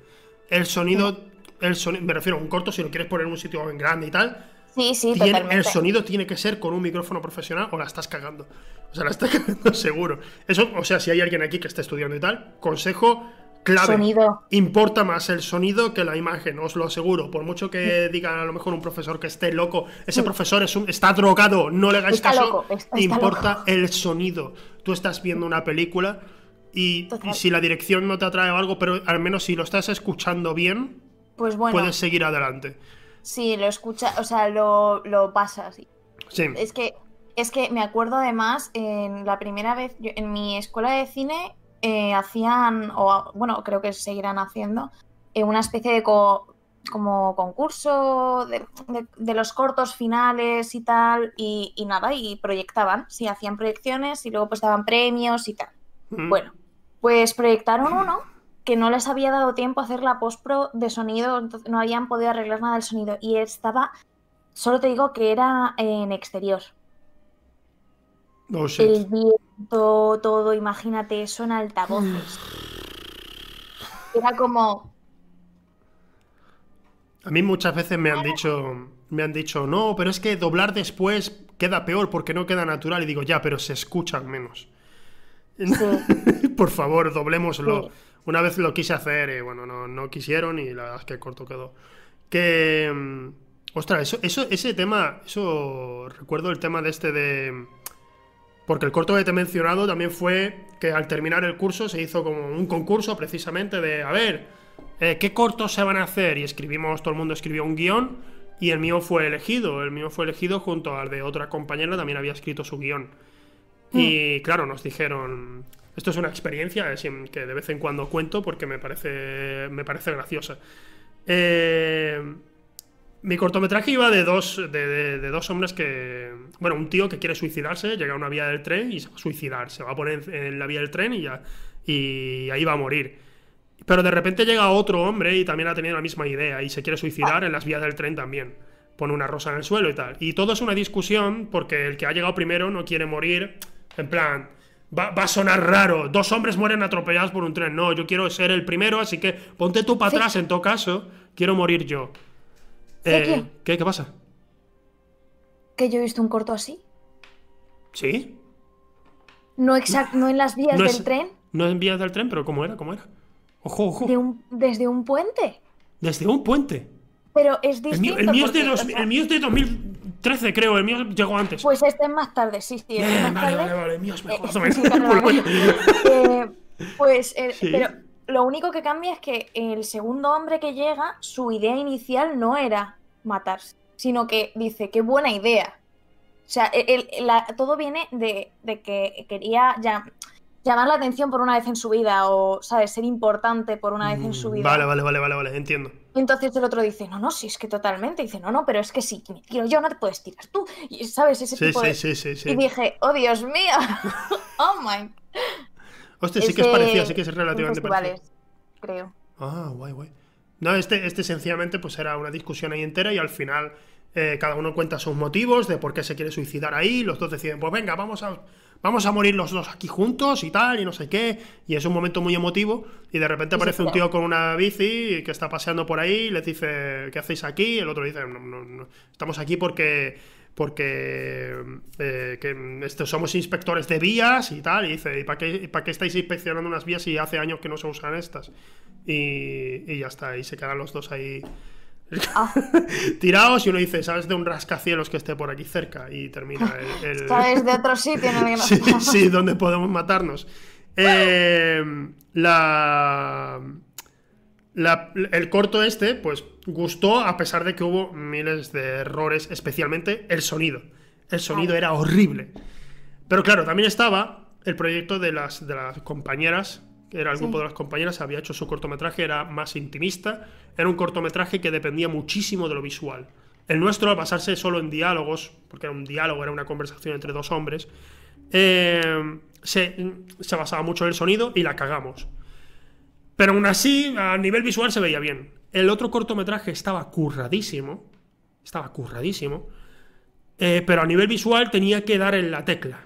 El sonido, el sonido, me refiero a un corto si lo quieres poner en un sitio en grande y tal, Sí, sí, tiene- totalmente. el sonido tiene que ser con un micrófono profesional o la estás cagando. O sea, la estás cagando seguro. Eso, o sea, si hay alguien aquí que esté estudiando y tal, consejo clave. Sonido. Importa más el sonido que la imagen, os lo aseguro. Por mucho que digan a lo mejor un profesor que esté loco, ese profesor es un- está drogado, no le hagáis Está caso. loco, está- está importa loco. el sonido. Tú estás viendo una película y, si la dirección no te atrae o algo, pero al menos si lo estás escuchando bien, Pues bueno, puedes seguir adelante. sí, lo escucha, o sea, lo, lo pasas. sí. Sí. Es que, es que me acuerdo además, en la primera vez, yo- en mi escuela de cine eh, hacían, o bueno, creo que seguirán haciendo, eh, una especie de co- como concurso de, de- de los cortos finales y tal, y, y nada, y proyectaban, sí, hacían proyecciones y luego pues daban premios y tal. Mm. Bueno, pues proyectaron uno que no les había dado tiempo a hacer la postpro de sonido, entonces no habían podido arreglar nada del sonido y estaba, solo te digo que era en exterior. Oh, shit. El viento, todo, imagínate eso en altavoces. Era como, A mí muchas veces me han dicho, me han dicho, no, pero es que doblar después queda peor porque no queda natural. Y digo, ya, pero se escuchan menos. Por favor, doblémoslo. Una vez lo quise hacer y bueno, no, no quisieron y la verdad es que corto quedó. Que. mm, Ostras, eso, eso, ese tema, eso. Recuerdo el tema de este de. Porque el corto que te he mencionado también fue que al terminar el curso se hizo como un concurso precisamente de, a ver, eh, ¿qué cortos se van a hacer? Y escribimos, todo el mundo escribió un guion y el mío fue elegido. El mío fue elegido junto al de otra compañera, también había escrito su guion. Y claro, nos dijeron, esto es una experiencia que de vez en cuando cuento porque me parece, me parece graciosa. Eh, mi cortometraje iba de dos, de, dos hombres que. Bueno, un tío que quiere suicidarse, llega a una vía del tren y se va a suicidar. Se va a poner en la vía del tren y ya. Y ahí va a morir. Pero de repente llega otro hombre y también ha tenido la misma idea y se quiere suicidar en las vías del tren también. Pone una rosa en el suelo y tal. Y todo es una discusión porque el que ha llegado primero no quiere morir. En plan, va, va a sonar raro. Dos hombres mueren atropellados por un tren. No, yo quiero ser el primero, así que ponte tú para Sí. atrás en todo caso. Quiero morir yo. Eh, ¿Qué? ¿Qué pasa? que yo he visto un corto así. ¿Sí? No, exact, no en las vías No del es- tren, No en vías del tren, pero ¿cómo era? ¿Cómo era? Ojo, ojo. de un- desde un puente. Desde un puente. Pero es El distinto. mío, el mío es de dos- o sea, el mío es de 2013, creo. El mío llegó antes. Pues este es más tarde, sí, sí. este más vale, tarde. vale, vale. El mío es mejor. Eh, sí, menos. Eh, pues, eh, Sí. pero lo único que cambia es que el segundo hombre que llega, su idea inicial no era matarse, sino que dice, qué buena idea. O sea, el- el- la- todo viene de, de que quería ya llamar la atención por una vez en su vida o, ¿sabes? Ser importante por una vez en su vida. Vale, vale, vale, vale, vale, entiendo. Y entonces el otro dice, no, no, sí, es que totalmente. dice, no, no, pero es que sí, me tiro yo, no te puedes tirar tú. Y, ¿sabes? Ese Sí, tipo sí, de... sí, sí, sí. Y dije, oh, Dios mío. oh, my. Hostia, sí que es parecido, sí que es en relativamente parecido. creo. Ah, guay, guay. No, este, este sencillamente pues era una discusión ahí entera y al final eh, cada uno cuenta sus motivos de por qué se quiere suicidar ahí. Los dos deciden, pues venga, vamos a, vamos a morir los dos aquí juntos y tal, y no sé qué. Y es un momento muy emotivo. Y de repente aparece un tío con una bici que está paseando por ahí y les dice, ¿qué hacéis aquí? Y el otro dice, no, no, no, estamos aquí porque porque eh, que somos inspectores de vías y tal, y dice, ¿y para qué, para qué estáis inspeccionando unas vías si hace años que no se usan estas? Y, y ya está, y se quedan los dos ahí Ah, tirados y uno dice, ¿sabes de un rascacielos que esté por aquí cerca? Y termina el... el- ¿Sabes? De otro sitio en el que sí, sí, donde podemos matarnos. Eh, la, la- el corto este, pues gustó a pesar de que hubo miles de errores, especialmente el sonido. El sonido Ay. era horrible. Pero claro, también estaba el proyecto de las, de las compañeras, que era el Sí. grupo de las compañeras, había hecho su cortometraje, era más intimista, era un cortometraje que dependía muchísimo de lo visual. El nuestro, al basarse solo en diálogos, porque era un diálogo, era una conversación entre dos hombres, eh, se, se basaba mucho en el sonido y la cagamos. Pero aún así, a nivel visual se veía bien. El otro cortometraje estaba curradísimo, estaba curradísimo, eh, pero a nivel visual tenía que dar en la tecla.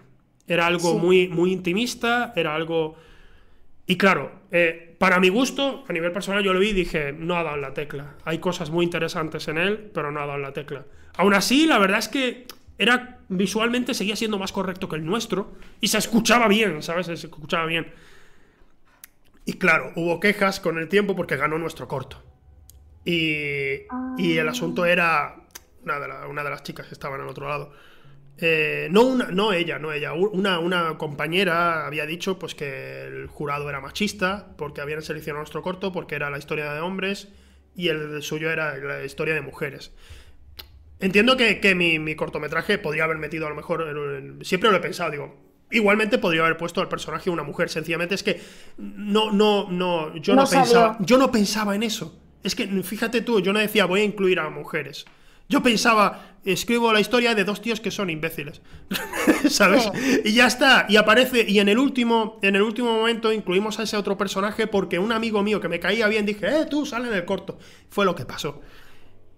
Era algo Sí. muy, muy intimista, era algo... Y claro, eh, para mi gusto, a nivel personal yo lo vi y dije, no ha dado en la tecla. Hay cosas muy interesantes en él, pero no ha dado en la tecla. Aún así, la verdad es que era visualmente seguía siendo más correcto que el nuestro y se escuchaba bien, ¿sabes? Se escuchaba bien. Y claro, hubo quejas con el tiempo porque ganó nuestro corto. Y, y el asunto era una una de las chicas que estaban al otro lado. Eh, no, una- no ella, no ella. Una, una compañera había dicho pues que el jurado era machista porque habían seleccionado nuestro corto porque era la historia de hombres y el suyo era la historia de mujeres. Entiendo que, que mi, mi cortometraje podría haber metido a lo mejor. en- en- siempre lo he pensado, digo. Igualmente podría haber puesto al personaje una mujer. Sencillamente es que no, no, no. Yo no, No pensaba. Yo no pensaba en eso. Es que fíjate tú, yo no decía voy a incluir a mujeres. Yo pensaba, escribo la historia de dos tíos que son imbéciles. ¿Sabes? Sí. Y ya está. Y aparece. Y en el último. En el último momento incluimos a ese otro personaje porque un amigo mío que me caía bien dije, eh, tú sale en el corto. Fue lo que pasó.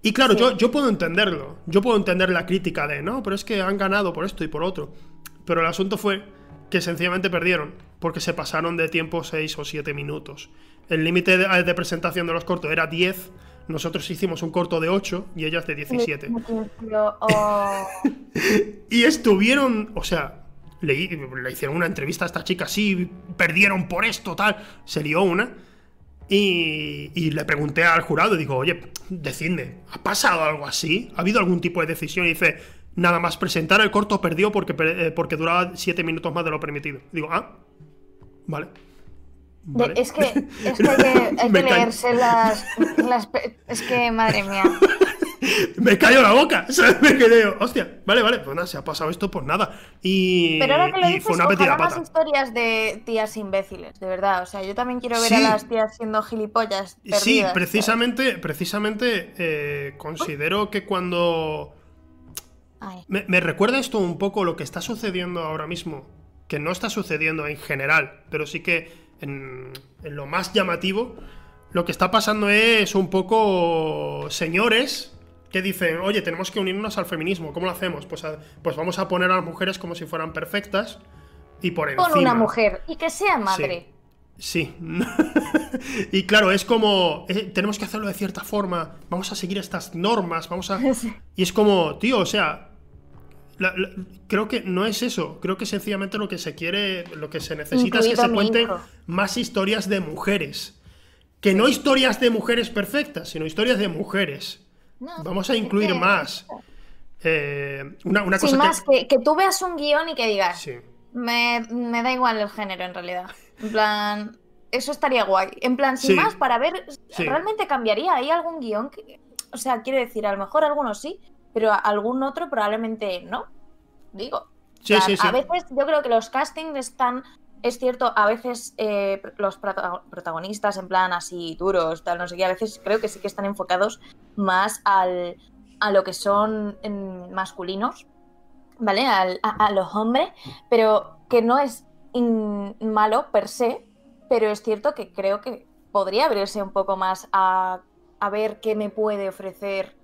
Y claro, Sí. yo, yo puedo entenderlo. Yo puedo entender la crítica de, no, pero es que han ganado por esto y por otro. Pero el asunto fue que sencillamente perdieron, porque se pasaron de tiempo 6 o 7 minutos. El límite de, de presentación de los cortos era 10, nosotros hicimos un corto de 8 y ellas de 17. Pero, oh, Y estuvieron, o sea, le, le hicieron una entrevista a esta chica, sí, perdieron por esto, tal. Se lió una. Y, y le pregunté al jurado, y digo, oye, decidme, ¿ha pasado algo así? ¿Ha habido algún tipo de decisión? Y dice, nada más presentar el corto perdió porque, eh, porque duraba 7 minutos más de lo permitido. Digo, ah, vale. De- es que, es que hay que, hay leerse las, Es que, madre mía. Me cayó la boca, ¿sabes? Me quedé, hostia, vale, vale, pues nada, se ha pasado esto, pues nada. Y, Pero ahora que lo dices, fue una metida ojalá más pata. historias de tías imbéciles, de verdad. O sea, yo también quiero ver Sí. a las tías siendo gilipollas perdidas. Sí, ¿sabes? precisamente, precisamente eh, considero que cuando... Me recuerda esto un poco lo que está sucediendo ahora mismo, que no está sucediendo en general, pero sí que en, en lo más llamativo, lo que está pasando es un poco señores que dicen, oye, tenemos que unirnos al feminismo, ¿cómo lo hacemos? Pues, a- pues vamos a poner a las mujeres como si fueran perfectas y por encima... Pon una mujer y que sea madre. Sí. y claro, es como, eh, tenemos que hacerlo de cierta forma, vamos a seguir estas normas, vamos a... Y es como, tío, o sea, la- la- creo que no es eso, creo que sencillamente lo que se quiere, lo que se necesita es que se cuenten hijo. más historias de mujeres. Que no historias de mujeres perfectas, sino historias de mujeres. No, Vamos a incluir que- más. Eh, una, una Sin cosa más, que, que tú veas un guion y que digas, Sí. me, me da igual el género en realidad. En plan, eso estaría guay. En plan, sin Sí. más, para ver, Sí. ¿realmente cambiaría? ¿Hay algún guion que... O sea, quiero decir, a lo mejor algunos sí, pero algún otro probablemente no. Digo. Sí, O sea, sí, sí. A veces yo creo que los castings están es cierto, a veces eh, los protagonistas en plan así duros, tal, no sé qué, a veces creo que sí que están enfocados más al, a lo que son masculinos, ¿vale? a, los hombres, pero que no es malo per se, pero es cierto que creo que podría abrirse un poco más a, a ver qué me puede ofrecer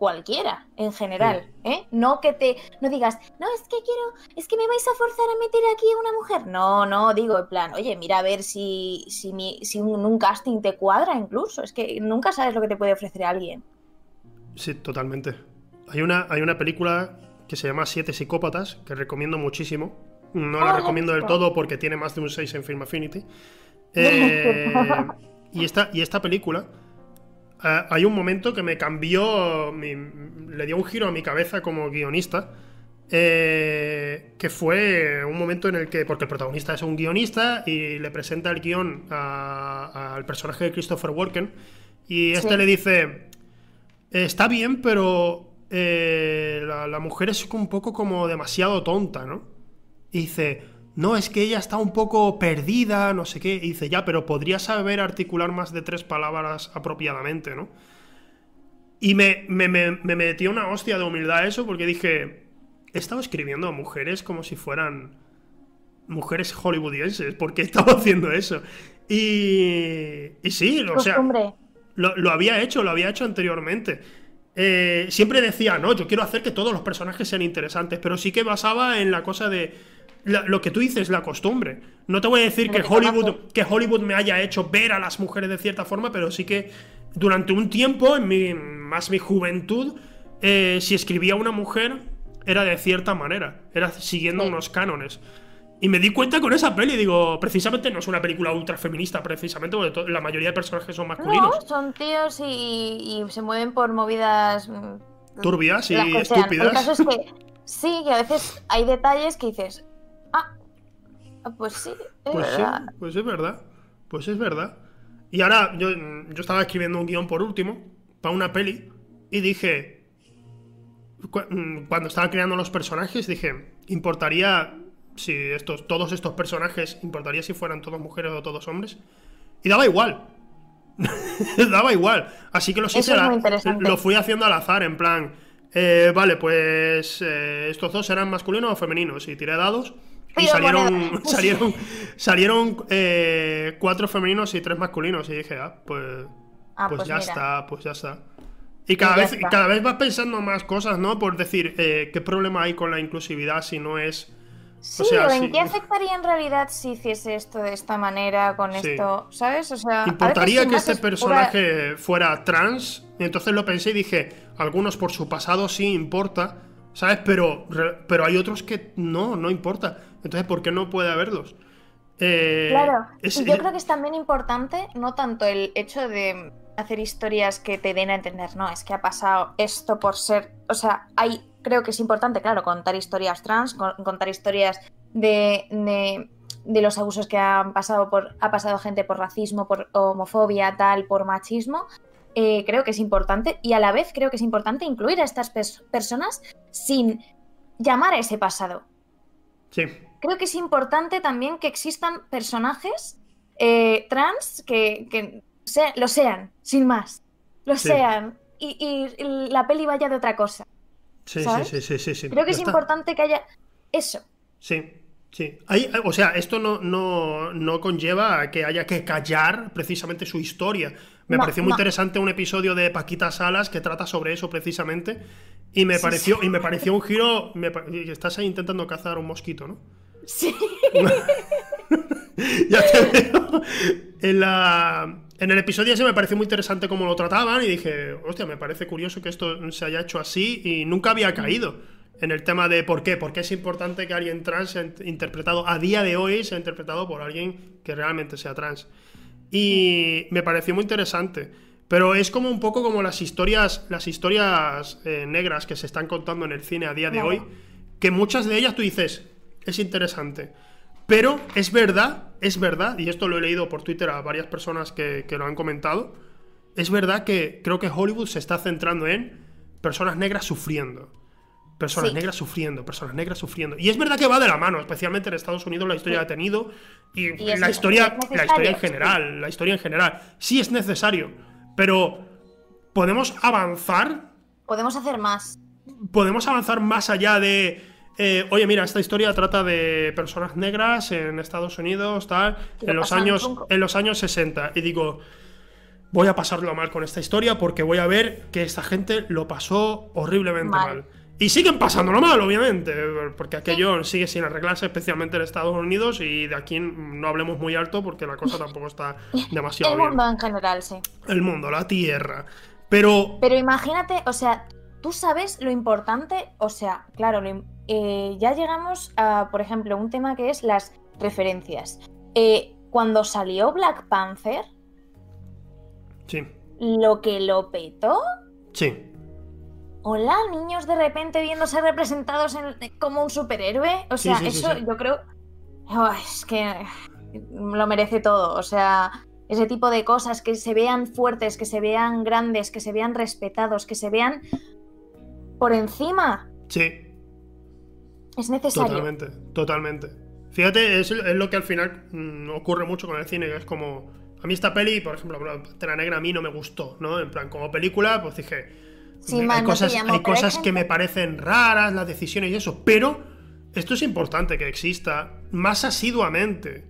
cualquiera en general, ¿eh? No que te no digas, "No, es que quiero, es que me vais a forzar a meter aquí a una mujer." No, no, digo en plan, "Oye, mira a ver si si, si un, un, casting te cuadra incluso, es que nunca sabes lo que te puede ofrecer alguien." Sí, totalmente. Hay una hay una película que se llama Siete psicópatas que recomiendo muchísimo. No la ah, recomiendo del todo porque tiene más de un 6 en Film Affinity. Eh, y esta y esta película eh, hay un momento que me cambió, le dio un giro a mi cabeza como guionista, eh, que fue un momento en el que, porque el protagonista es un guionista y le presenta el guion al personaje de Christopher Walken, y este le dice, está bien, pero eh, la, la, mujer es un poco como demasiado tonta, ¿no? Y dice, no, es que ella está un poco perdida, no sé qué. Y dice, ya, pero podría saber articular más de tres palabras apropiadamente, ¿no? Y me, me, me, metió una hostia de humildad eso porque dije, he estado escribiendo a mujeres como si fueran mujeres hollywoodienses. ¿Por qué he estado haciendo eso? Y, y sí, o sea, lo, lo, había hecho, lo había hecho anteriormente. Eh, siempre decía, no, yo quiero hacer que todos los personajes sean interesantes, pero sí que basaba en la cosa de lo que tú dices, la costumbre. No te voy a decir que Hollywood, que Hollywood me haya hecho ver a las mujeres de cierta forma, pero sí que durante un tiempo, en mi, más mi juventud, eh, si escribía una mujer, era de cierta manera, era siguiendo unos cánones. Y me di cuenta con esa peli, digo, precisamente no es una película ultra feminista, precisamente porque la mayoría de personajes son masculinos. No, son tíos y, se mueven por movidas mm, turbias y estúpidas. El caso es que sí, que a veces hay detalles que dices, Ah, pues sí, es pues verdad. Sí, pues es verdad. Pues es verdad. Y ahora yo, yo estaba escribiendo un guion por último, para una peli, y dije, mm, cuando estaba creando los personajes, dije, importaría si estos, todos estos personajes, importaría si fueran todos mujeres o todos hombres. Y daba igual. daba igual. Así que lo, hice lo fui haciendo al azar, en plan, eh, vale, pues eh, estos dos serán masculinos o femeninos. Y tiré dados. Y salieron, salieron, salieron eh, cuatro femeninos y tres masculinos. Y dije, ah, pues, ah, pues, pues, ya está, pues ya está. Y cada, vez, cada vez vas pensando más cosas, ¿no? Por decir, eh, ¿qué problema hay con la inclusividad si no es... Sí, o, sea, ¿en qué afectaría en realidad si hiciese esto de esta manera, con esto, ¿sabes? O sea, ¿Importaría que este personaje fuera trans? Y entonces lo pensé y dije, algunos por su pasado sí importa, ¿sabes? Pero, pero hay otros que no, no importa. Entonces, ¿por qué no puede haberlos? Eh, claro, yo creo que es también importante, no tanto el hecho de hacer historias que te den a entender, no, es que ha pasado esto por ser, o sea, hay, creo que es importante, claro, contar historias trans, contar historias de, de, los abusos que han pasado por, ha pasado gente por racismo, por homofobia, tal, por machismo, eh, creo que es importante y a la vez creo que es importante incluir a estas personas sin llamar a ese pasado. Sí creo que es importante también que existan personajes eh, trans que, lo sean, sin más. Lo sean. Y, la peli vaya de otra cosa. Sí, sí, sí, sí, sí, Creo que es importante que haya eso. Sí, sí. o sea, esto no, no, conlleva a que haya que callar precisamente su historia. Me pareció muy interesante un episodio de Paquita Salas que trata sobre eso precisamente. Y me pareció, y me pareció un giro. estás ahí intentando cazar un mosquito, ¿no? Sí. ya te veo. En, la, en el episodio ese me pareció muy interesante cómo lo trataban y dije, hostia, me parece curioso que esto se haya hecho así y nunca había caído en el tema de por qué, porque es importante que alguien trans sea interpretado, a día de hoy sea interpretado por alguien que realmente sea trans. Y me pareció muy interesante. Pero es como un poco como las historias, las historias eh, negras que se están contando en el cine a día de hoy, que muchas de ellas tú dices, es interesante. Pero es verdad, es verdad, y esto lo he leído por Twitter a varias personas que, lo han comentado, es verdad que creo que Hollywood se está centrando en personas negras sufriendo. Personas negras sufriendo, personas negras sufriendo. Y es verdad que va de la mano, especialmente en Estados Unidos la historia ha tenido y, la historia, la historia en general, la historia en general. Sí es necesario, pero podemos avanzar. Podemos hacer más. Podemos avanzar más allá de. Eh, oye, mira, esta historia trata de personas negras en Estados Unidos, tal, en los, años, en los años 60. Y digo, voy a pasarlo mal con esta historia porque voy a ver que esta gente lo pasó horriblemente mal. Y siguen pasándolo mal, obviamente, porque aquello sigue sin arreglarse, especialmente en Estados Unidos, y de aquí no hablemos muy alto porque la cosa tampoco está demasiado bien. El mundo en general, sí. El mundo, la tierra. Pero... Pero imagínate, o sea, tú sabes lo importante, o sea, claro, eh, ya llegamos a, por ejemplo, un tema que es las referencias. Eh, cuando salió Black Panther... Sí. Lo que lo petó... Sí hola, niños de repente viéndose representados como un superhéroe. O sea, eso yo creo. es que lo merece todo. O sea, ese tipo de cosas que se vean fuertes, que se vean grandes, que se vean respetados, que se vean por encima. Sí. Es necesario. Totalmente, totalmente. Fíjate, es, lo que al final mm, ocurre mucho con el cine, que es como. A mí esta peli, por ejemplo, Pantera Negra a mí no me gustó, ¿no? En plan, como película, pues dije hay cosas, hay cosas que me parecen raras, las decisiones y eso, pero esto es importante que exista más asiduamente.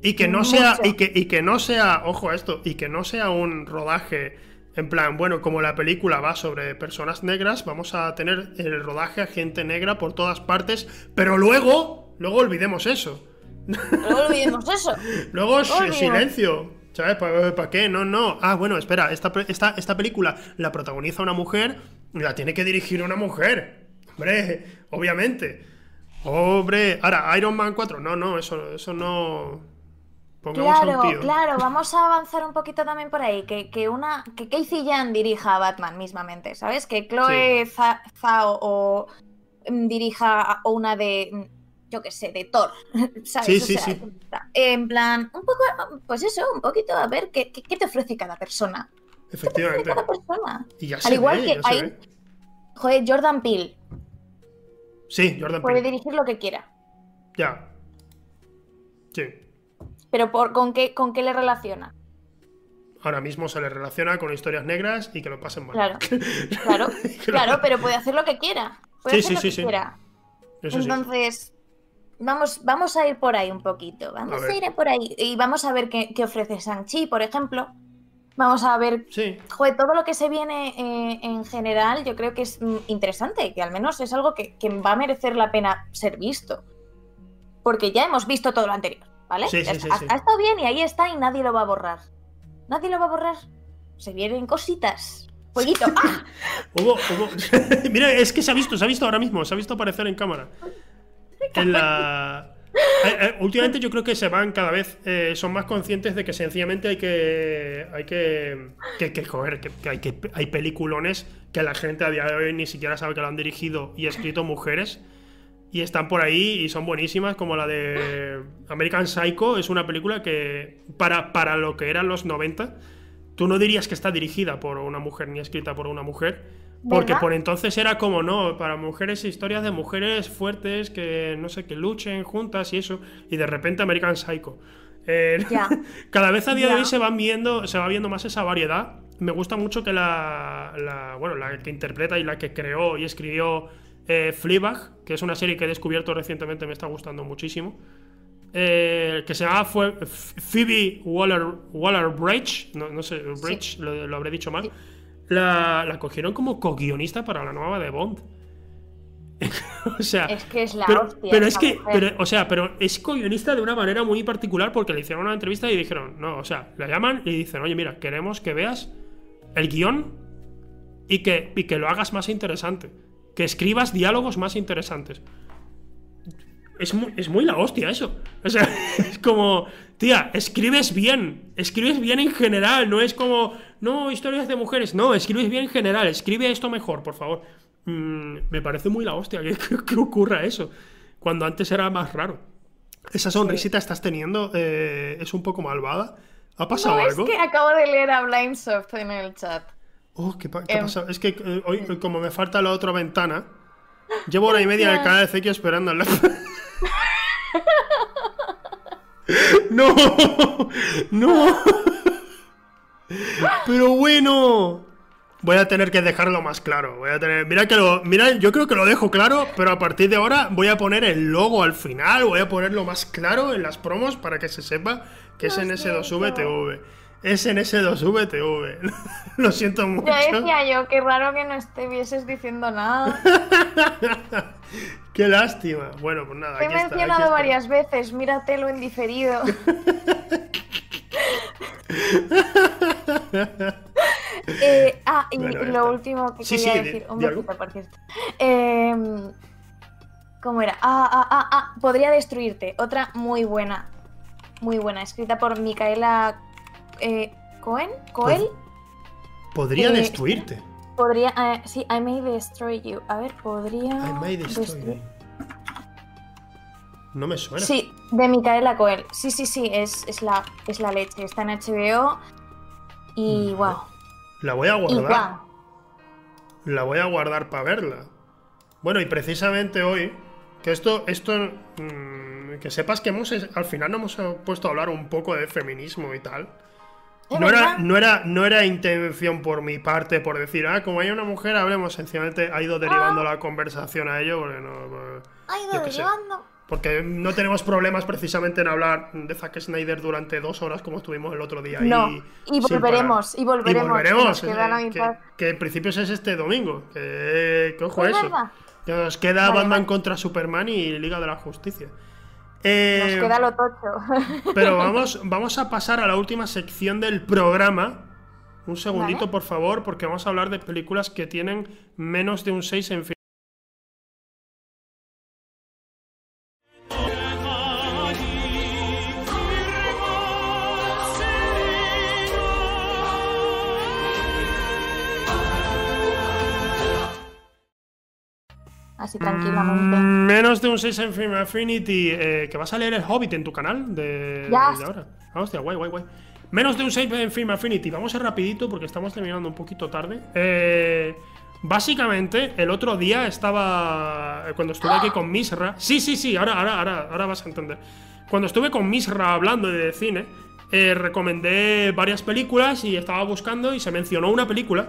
Y que no sea, y que, y que no sea, ojo a esto, y que no sea un rodaje en plan, bueno, como la película va sobre personas negras, vamos a tener el rodaje a gente negra por todas partes, pero luego, luego olvidemos eso. Luego olvidemos eso. luego silencio. ¿Sabes? ¿Para, qué? No, no. Ah, bueno, espera, esta, esta, esta película la protagoniza una mujer y la tiene que dirigir una mujer. Hombre, obviamente. Hombre, ahora, Iron Man 4, no, no, eso, eso no. Claro, claro, vamos a avanzar un poquito también por ahí. Que, que una. Que Casey Jan dirija a Batman mismamente, ¿sabes? Que Chloe Zhao o mm, dirija o una de yo qué sé, de Thor, ¿sabes? Sí, sí, sí. En plan, un poco, pues eso, un poquito a ver qué, qué, te ofrece cada persona. Efectivamente. cada persona? Y ya Al igual que hay, joder, Jordan Peele. Sí, Jordan Puede dirigir lo que quiera. Ya. Pero por, ¿con, qué, ¿con qué le relaciona? Ahora mismo se le relaciona con historias negras y que lo pasen mal. Claro, claro, claro, pero puede hacer lo que quiera. Puede sí, hacer sí, lo sí, que quiera. Entonces, Vamos, vamos a ir por ahí un poquito. Vamos a, ir por ahí. Y vamos a ver qué, ofrece Shang-Chi, por ejemplo. Vamos a ver. Sí. Joder, todo lo que se viene eh, en general, yo creo que es mm, interesante, que al menos es algo que, va a merecer la pena ser visto. Porque ya hemos visto todo lo anterior, ¿vale? Sí, sí, ha, ha, estado bien y ahí está y nadie lo va a borrar. Nadie lo va a borrar. Se vienen cositas. Fueguito. ¡Ah! hubo, hubo... Mira, es que se ha visto, se ha visto ahora mismo, se ha visto aparecer en cámara. En la... Eh, eh, últimamente yo creo que se van cada vez, eh, son más conscientes de que sencillamente hay que, hay que, que, que joder, que, hay, que hay peliculones que la gente a día de hoy ni siquiera sabe que lo han dirigido y escrito mujeres y están por ahí y son buenísimas, como la de American Psycho, es una película que para, para lo que eran los 90, tú no dirías que está dirigida por una mujer ni escrita por una mujer, porque por entonces era como, no, para mujeres, historias de mujeres fuertes que, no sé, que luchen juntas y eso. Y de repente American Psycho. Eh, cada vez a día de hoy se van viendo, se va viendo más esa variedad. Me gusta mucho que la, bueno, la que interpreta y la que creó y escribió eh, Fleabag, que es una serie que he descubierto recientemente, me está gustando muchísimo. Eh, que se llama Phoebe Waller, Waller Bridge, no, sé, Bridge, lo, habré dicho mal la, cogieron como co-guionista para la nueva de Bond. o sea, es que es la pero, hostia. Pero es que, o sea, pero es co-guionista de una manera muy particular porque le hicieron una entrevista y dijeron, no, o sea, la llaman y dicen, oye, mira, queremos que veas el guion y que, y que lo hagas más interesante. Que escribas diálogos más interesantes. Es muy, es muy la hostia eso. O sea, es como, tía, escribes bien. Escribes bien en general. No es como, no, historias de mujeres. No, escribes bien en general. Escribe esto mejor, por favor. Mm, me parece muy la hostia que, ocurra eso. Cuando antes era más raro. Esa sonrisita estás teniendo eh, es un poco malvada. ¿Ha pasado algo? Es que acabo de leer a Blindsoft en el chat. Oh, ¿qué, qué ha em, pasado? Es que eh, hoy, como me falta la otra ventana, Llevo hora y media en el canal de Zekio esperando al No, no. Pero bueno. Voy a tener que dejarlo más claro. Voy a tener. Mira que lo. Mira, yo creo que lo dejo claro, pero a partir de ahora voy a poner el logo al final. Voy a ponerlo más claro en las promos para que se sepa que es en S2VTV. Es en S2VTV. lo siento mucho. Ya decía yo, qué raro que no estuvieses diciendo nada. qué lástima. Bueno, pues nada. Te he mencionado varias veces, míratelo en diferido. Eh, ah, y lo último que quería decir, un besito, por cierto. Em, ¿Cómo era? Ah, ah, ah, ah, podría destruirte. Otra muy buena. Muy buena, escrita por Micaela eh, Cohen. ¿Coel? Podría eh, destruirte. Podría. Eh, sí, I may destroy you. A ver, podría. I may destroy you. No me suena. Sí, de Micaela Coel. Sí, sí, sí, es, es, la, es la leche. Está en HBO. Y wow. La voy a guardar. La voy a guardar para verla. Bueno, y precisamente hoy, que esto, esto, mm, que sepas que hemos, al final nos hemos puesto a hablar un poco de feminismo y tal. No era, no, era, no era intención por mi parte, por decir, ah, como hay una mujer, hablemos. Sencillamente ha ido derivando ah. la conversación a ello, porque no. Ha ido derivando. Porque no tenemos problemas precisamente en hablar de Zack Snyder durante dos horas como estuvimos el otro día. No, y, volveremos, y volveremos. Y volveremos. Que, en principio es este domingo. Que, ojo eso. Que nos queda Batman contra Superman y Liga de la Justicia. Nos eh, queda lo tocho. Pero vamos, vamos a pasar a la última sección del programa. Un segundito, por favor, porque vamos a hablar de películas que tienen menos de un 6 en así tranquilamente. Mm, menos de un 6 en Film Affinity. Eh, que vas a leer el Hobbit en tu canal de, ahora. Ah, hostia, guay, guay, guay. Menos de un 6 en Film Affinity. Vamos a ir rapidito porque estamos terminando un poquito tarde. Eh, básicamente, el otro día estaba. Eh, cuando estuve aquí con Misra. Sí, sí, sí, ahora, ahora, ahora, ahora vas a entender. Cuando estuve con Misra hablando de cine, recomendé varias películas y estaba buscando y se mencionó una película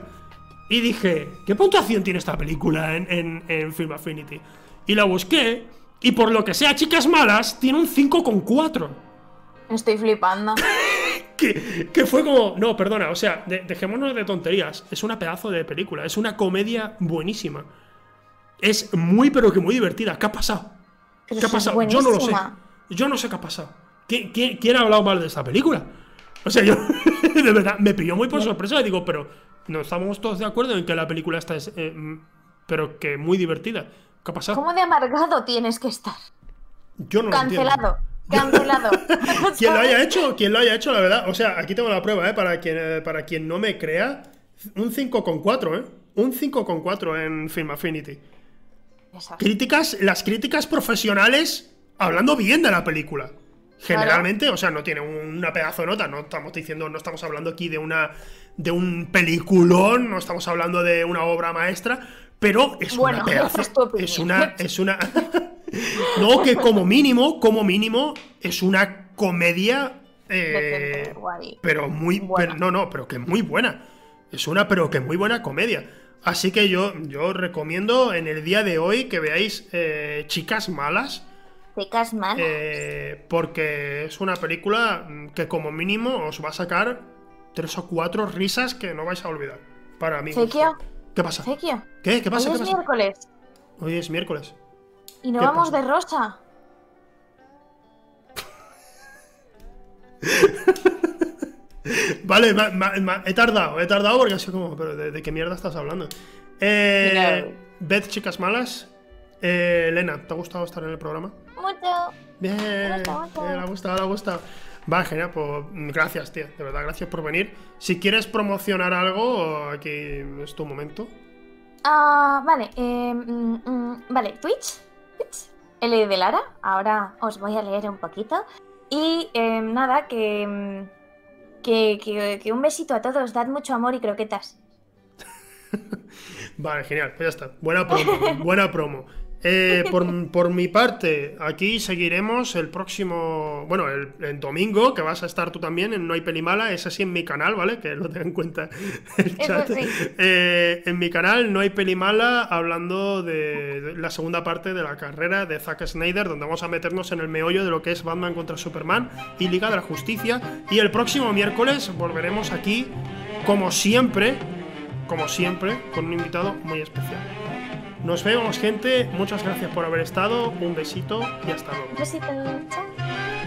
y dije, ¿qué puntuación tiene esta película en, en, Film Affinity? Y la busqué, y por lo que sea, chicas malas, tiene un 5,4. Estoy flipando. que, que, fue como. No, perdona, o sea, dejémonos de tonterías. Es una pedazo de película, es una comedia buenísima. Es muy, pero que muy divertida. ¿Qué ha pasado? ¿Qué ha pasado? Yo no lo sé. Yo no sé qué ha pasado. ¿Quién, quién ha hablado mal de esta película? O sea, yo, de verdad, me pilló muy por sorpresa. Y digo, pero no estamos todos de acuerdo en que la película está, eh, mm, pero que muy divertida. ¿Qué ha pasado? ¿Cómo de amargado tienes que estar? Yo no Cancelado. Cancelado. quien lo haya hecho, quien lo haya hecho, la verdad. O sea, aquí tengo la prueba, ¿eh? Para quien, eh, para quien no me crea, un 5,4, ¿eh? Un 5,4 en Film Affinity. Críticas, las críticas profesionales hablando bien de la película. Generalmente, o sea, no tiene una pedazo de nota, no estamos diciendo, no estamos hablando aquí de una de un peliculón, no estamos hablando de una obra maestra, pero es una pedazo, es una es una no que como mínimo, como mínimo es una comedia eh, pero muy no, no, pero que muy buena. Es una pero que muy buena comedia. Así que yo yo recomiendo en el día de hoy que veáis eh, Chicas malas. Chicas malas. Eh, porque es una película que como mínimo os va a sacar tres o cuatro risas que no vais a olvidar. Para mí. ¿Qué pasa? ¿Qué? ¿Qué pasa? Hoy es miércoles. Hoy es miércoles. Y no vamos de rosa. vale, he tardado, he tardado porque así como, pero ¿de, qué mierda estás hablando? Eh, Beth, chicas malas. Eh, Elena, ¿te ha gustado estar en el programa? Mucho. Bien, me ha gustado, me ha gustado. Va, genial, pues gracias, tío. De verdad, gracias por venir. Si quieres promocionar algo, aquí es tu momento. Ah, vale. Eh, mm, mm, vale, Twitch. Twitch. L de Lara. Ahora os voy a leer un poquito. Y eh, nada, mm, que, que, que, un besito a todos. Dad mucho amor y croquetas. vale, genial. Pues ya está. Buena promo. buena promo. Eh, por, mi parte, aquí seguiremos el próximo, bueno, el, domingo, que vas a estar tú también en No hay Pelimala, es así en mi canal, ¿vale? Que lo tenga en cuenta el chat. Eh, en mi canal No hay Pelimala, hablando de, la segunda parte de la carrera de Zack Snyder, donde vamos a meternos en el meollo de lo que es Batman contra Superman y Liga de la Justicia. Y el próximo miércoles volveremos aquí, como siempre, como siempre, con un invitado muy especial. Nos vemos, gente. Muchas gracias por haber estado. Un besito y hasta luego. besito. Chao.